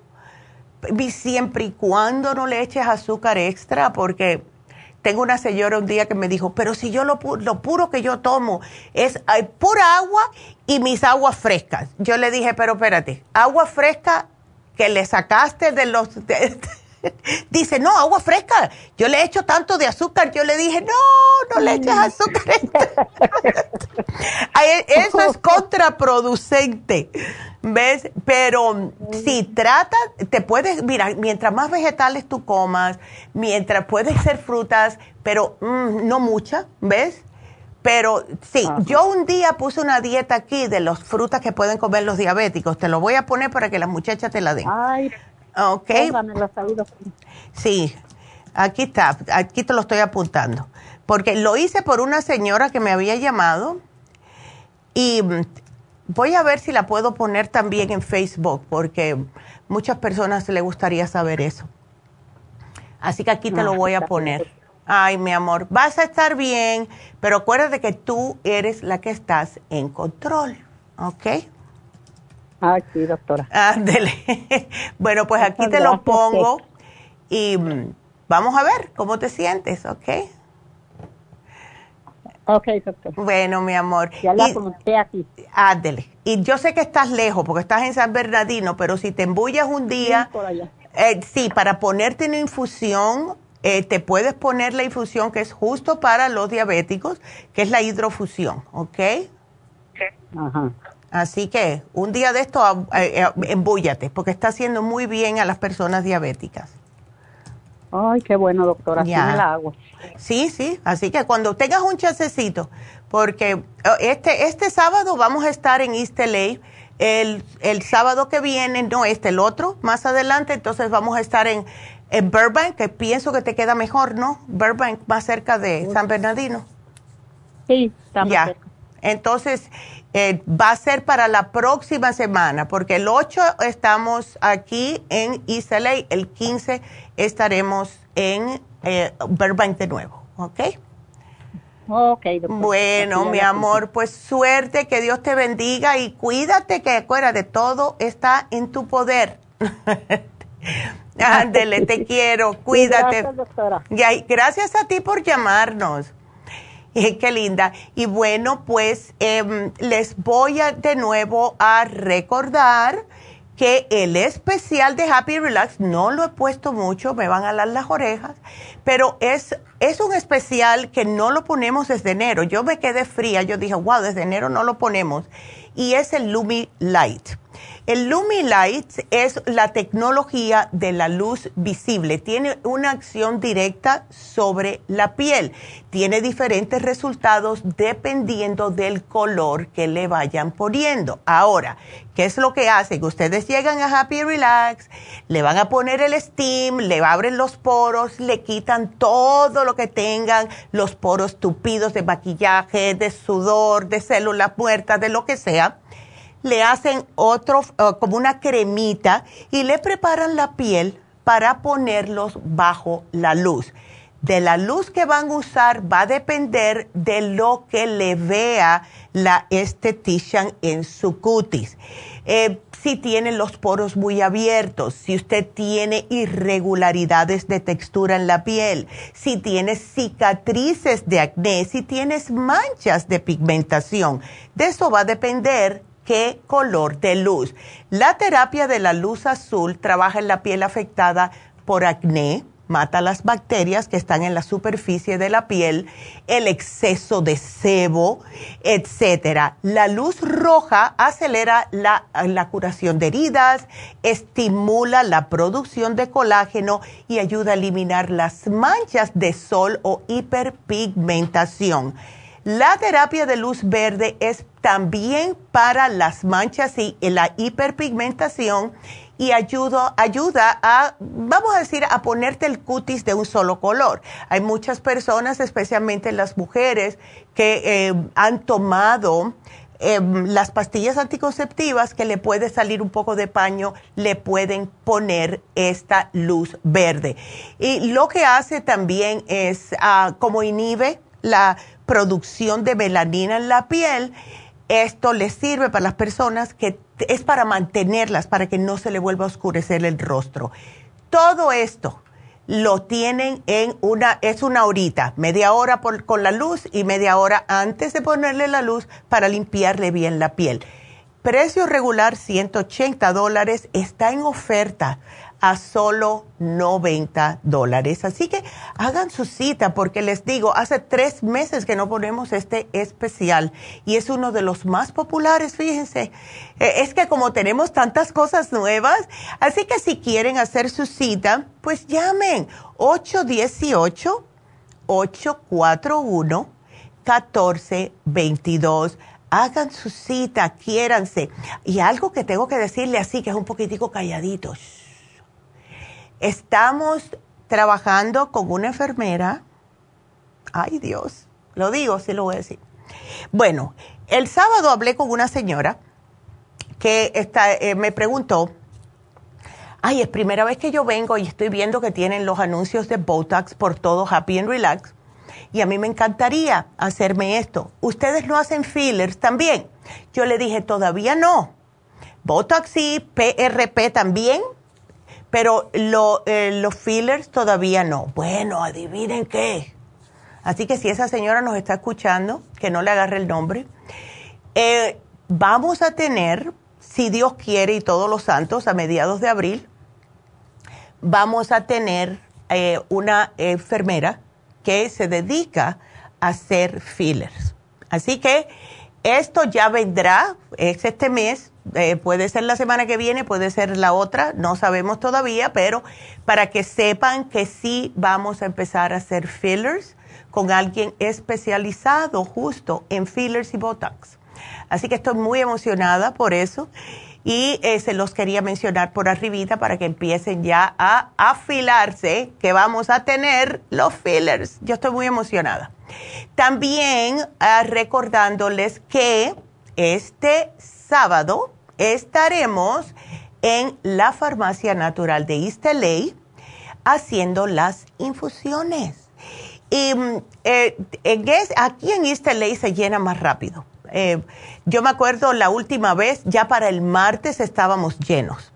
siempre y cuando no le eches azúcar extra, porque tengo una señora un día que me dijo, pero si yo lo, lo puro que yo tomo es pura agua y mis aguas frescas. Yo le dije, pero espérate, agua fresca que le sacaste de los... [LAUGHS] Dice, no, agua fresca. Yo le echo tanto de azúcar. Yo le dije, no, no le eches azúcar. [LAUGHS] Eso es contraproducente. ¿Ves? Pero si trata, te puedes, mira, mientras más vegetales tú comas, mientras puedes ser frutas, pero mm, no muchas, ¿ves? Pero sí, yo un día puse una dieta aquí de las frutas que pueden comer los diabéticos. Te lo voy a poner para que las muchachas te la den. Ay, ok. Sí, aquí está, aquí te lo estoy apuntando. Porque lo hice por una señora que me había llamado y mm, Voy a ver si la puedo poner también en Facebook, porque muchas personas le gustaría saber eso. Así que aquí te lo ah, voy a poner. Ay, mi amor, vas a estar bien, pero acuérdate que tú eres la que estás en control, ¿ok? Ah, sí, doctora. Ándele. [LAUGHS] bueno, pues aquí te lo pongo y mm, vamos a ver cómo te sientes, ¿ok? Ok, doctor. Bueno, mi amor. Ya la apunté aquí. Ándele. Y yo sé que estás lejos porque estás en San Bernardino, pero si te embullas un día, sí, eh, sí para ponerte una infusión, eh, te puedes poner la infusión que es justo para los diabéticos, que es la hidrofusión, ¿ok? Ajá. Así que un día de esto, eh, embúllate, porque está haciendo muy bien a las personas diabéticas. Ay, qué bueno, doctora. Ya. la agua. Sí, sí. Así que cuando tengas un chancecito, porque oh, este, este sábado vamos a estar en East LA. El, el sábado que viene, no este, el otro, más adelante, entonces vamos a estar en, en Burbank, que pienso que te queda mejor, ¿no? Burbank, más cerca de San Bernardino. Sí, Ya. Entonces, Eh, va a ser para la próxima semana, porque el 8 estamos aquí en Isla, el 15 estaremos en eh, Burbank de nuevo, ¿ok? Ok, Bueno, mi amor, pues suerte, que Dios te bendiga y cuídate, que de todo está en tu poder. [LAUGHS] Ándele, te [LAUGHS] quiero, cuídate. Gracias, doctora. gracias a ti por llamarnos. [LAUGHS] qué linda. Y bueno, pues em, les voy a de nuevo a recordar que el especial de Happy Relax no lo he puesto mucho, me van a dar las orejas, pero es, es un especial que no lo ponemos desde enero. Yo me quedé fría, yo dije, wow, desde enero no lo ponemos. Y es el Lumi Light. El Lumi Light es la tecnología de la luz visible. Tiene una acción directa sobre la piel. Tiene diferentes resultados dependiendo del color que le vayan poniendo. Ahora, ¿qué es lo que hace? Que ustedes llegan a Happy Relax, le van a poner el steam, le abren los poros, le quitan todo lo que tengan, los poros tupidos de maquillaje, de sudor, de células muertas, de lo que sea le hacen otro, eh, como una cremita y le preparan la piel para ponerlos bajo la luz. De la luz que van a usar va a depender de lo que le vea la estetician en su cutis. Eh, si tiene los poros muy abiertos, si usted tiene irregularidades de textura en la piel, si tiene cicatrices de acné, si tienes manchas de pigmentación, de eso va a depender qué color de luz. La terapia de la luz azul trabaja en la piel afectada por acné, mata las bacterias que están en la superficie de la piel, el exceso de sebo, etcétera. La luz roja acelera la, la, curación de heridas, estimula la producción de colágeno y ayuda a eliminar las manchas de sol o hiperpigmentación. La terapia de luz verde es también para las manchas y la hiperpigmentación y ayuda, ayuda a, vamos a decir, a ponerte el cutis de un solo color. Hay muchas personas, especialmente las mujeres, que eh, han tomado em, las pastillas anticonceptivas que le puede salir un poco de paño, le pueden poner esta luz verde. Y lo que hace también es ah, como inhibe la producción de melanina en la piel. Esto les sirve para las personas que es para mantenerlas, para que no se le vuelva a oscurecer el rostro. Todo esto lo tienen en una, es una horita, media hora con la luz y media hora antes de ponerle la luz para limpiarle bien la piel. Precio regular 180 dólares, está en oferta a solo 90 dólares. Así que hagan su cita porque les digo, hace tres meses que no ponemos este especial y es uno de los más populares, fíjense. Eh, es que como tenemos tantas cosas nuevas, así que si quieren hacer su cita, pues llamen 818 841 1422 hagan su cita, quiéranse. Y algo que tengo que decirle así, que es un poquitico calladito. Estamos trabajando con una enfermera. Ay Dios, lo digo, sí lo voy a decir. Bueno, el sábado hablé con una señora que está, eh, me preguntó, ay, es primera vez que yo vengo y estoy viendo que tienen los anuncios de Botox por todo Happy and Relax. Y a mí me encantaría hacerme esto. ¿Ustedes no hacen fillers también? Yo le dije, todavía no. Botox y PRP también pero eh, los fillers todavía no. Bueno, adivinen qué. Así que si esa señora nos está escuchando, que no le agarre el nombre, eh, vamos a tener, si Dios quiere y todos los santos, a mediados de abril, vamos a tener eh, una enfermera que se dedica a hacer fillers. Así que esto ya vendrá, es este mes, eh, puede ser la semana que viene, puede ser la otra, no sabemos todavía, pero para que sepan que sí vamos a empezar a hacer fillers con alguien especializado justo en fillers y Botox. Así que estoy muy emocionada por eso y eh, se los quería mencionar por arribita para que empiecen ya a afilarse que vamos a tener los fillers. Yo estoy muy emocionada. También ah, recordándoles que este sábado estaremos en la Farmacia Natural de East haciendo las infusiones. Y mm, eh, aquí en East se llena más rápido. Eh, yo me acuerdo la última vez, ya para el martes estábamos llenos.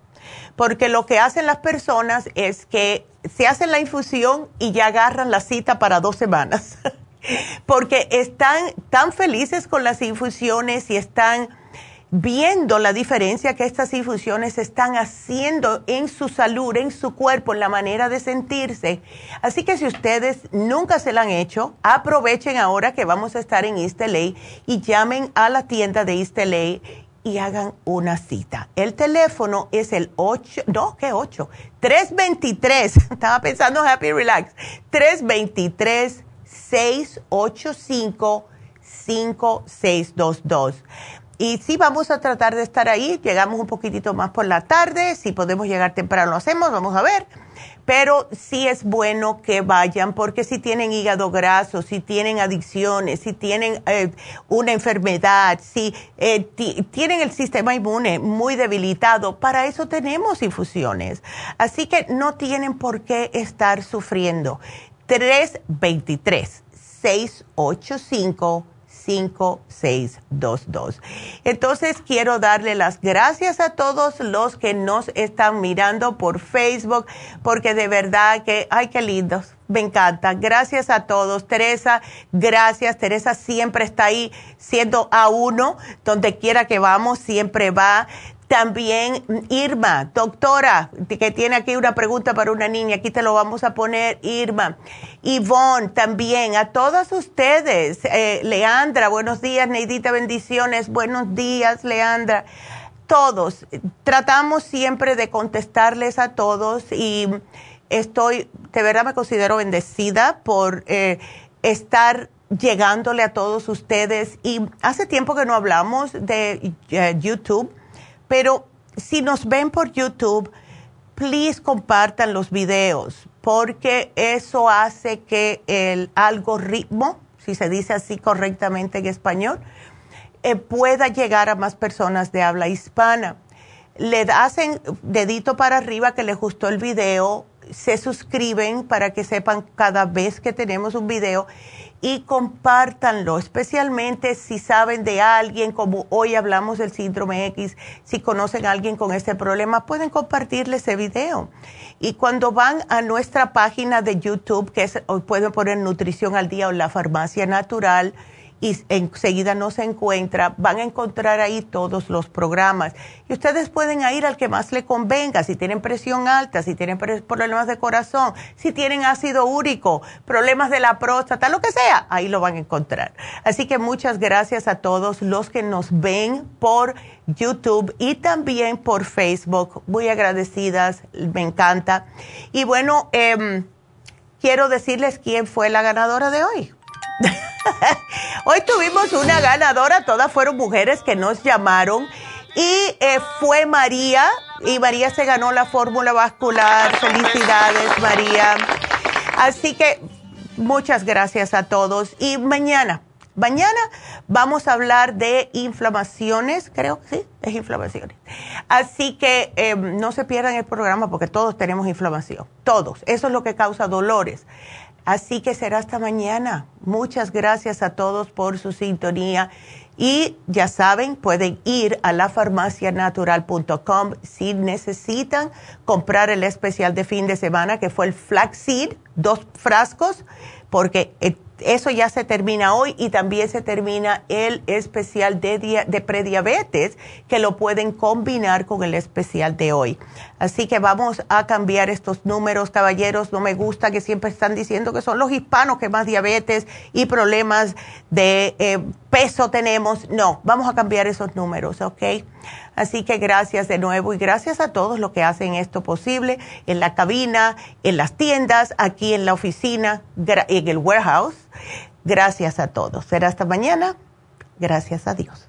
Porque lo que hacen las personas es que se hacen la infusión y ya agarran la cita para dos semanas. [LAUGHS] Porque están tan felices con las infusiones y están viendo la diferencia que estas infusiones están haciendo en su salud, en su cuerpo, en la manera de sentirse. Así que si ustedes nunca se la han hecho, aprovechen ahora que vamos a estar en East y llamen a la tienda de East y hagan una cita. El teléfono es el 8, no, ¿qué 8? 323, [LAUGHS] estaba pensando Happy Relax, 323 685 5622 y sí, vamos a tratar de estar ahí. Llegamos un poquitito más por la tarde. Si podemos llegar temprano, lo hacemos. Vamos a ver. Pero sí es bueno que vayan porque si tienen hígado graso, si tienen adicciones, si tienen eh, una enfermedad, si eh, tienen el sistema inmune muy debilitado, para eso tenemos infusiones. Así que no tienen por qué estar sufriendo. 323 685 5622. Entonces quiero darle las gracias a todos los que nos están mirando por Facebook, porque de verdad que, ay, qué lindos. Me encanta. Gracias a todos. Teresa, gracias. Teresa siempre está ahí siendo a uno, donde quiera que vamos, siempre va. También Irma, doctora, que tiene aquí una pregunta para una niña, aquí te lo vamos a poner, Irma. Ivonne, también, a todas ustedes. Eh, Leandra, buenos días, Neidita, bendiciones. Buenos días, Leandra. Todos, tratamos siempre de contestarles a todos y estoy, de verdad me considero bendecida por eh, estar llegándole a todos ustedes. Y hace tiempo que no hablamos de eh, YouTube pero si nos ven por YouTube, please compartan los videos porque eso hace que el algoritmo, si se dice así correctamente en español, eh, pueda llegar a más personas de habla hispana. Le hacen dedito para arriba que les gustó el video, se suscriben para que sepan cada vez que tenemos un video y compártanlo, especialmente si saben de alguien, como hoy hablamos del síndrome X, si conocen a alguien con este problema, pueden compartirle ese video. Y cuando van a nuestra página de YouTube, que es, pueden poner Nutrición al Día o la Farmacia Natural, y enseguida no se encuentra, van a encontrar ahí todos los programas. Y ustedes pueden ir al que más le convenga, si tienen presión alta, si tienen problemas de corazón, si tienen ácido úrico, problemas de la próstata, lo que sea, ahí lo van a encontrar. Así que muchas gracias a todos los que nos ven por YouTube y también por Facebook. Muy agradecidas, me encanta. Y bueno, eh, quiero decirles quién fue la ganadora de hoy. [LAUGHS] Hoy tuvimos una ganadora, todas fueron mujeres que nos llamaron y eh, fue María y María se ganó la fórmula vascular. Felicidades María. Así que muchas gracias a todos y mañana. Mañana vamos a hablar de inflamaciones, creo que sí, es inflamaciones. Así que eh, no se pierdan el programa porque todos tenemos inflamación, todos. Eso es lo que causa dolores. Así que será hasta mañana. Muchas gracias a todos por su sintonía. Y ya saben, pueden ir a lafarmacianatural.com si necesitan comprar el especial de fin de semana que fue el flaxseed, dos frascos, porque eso ya se termina hoy y también se termina el especial de, de prediabetes que lo pueden combinar con el especial de hoy. Así que vamos a cambiar estos números, caballeros. No me gusta que siempre están diciendo que son los hispanos que más diabetes y problemas de eh, peso tenemos. No, vamos a cambiar esos números, ¿ok? Así que gracias de nuevo y gracias a todos los que hacen esto posible en la cabina, en las tiendas, aquí en la oficina, en el warehouse. Gracias a todos. Será hasta mañana. Gracias a Dios.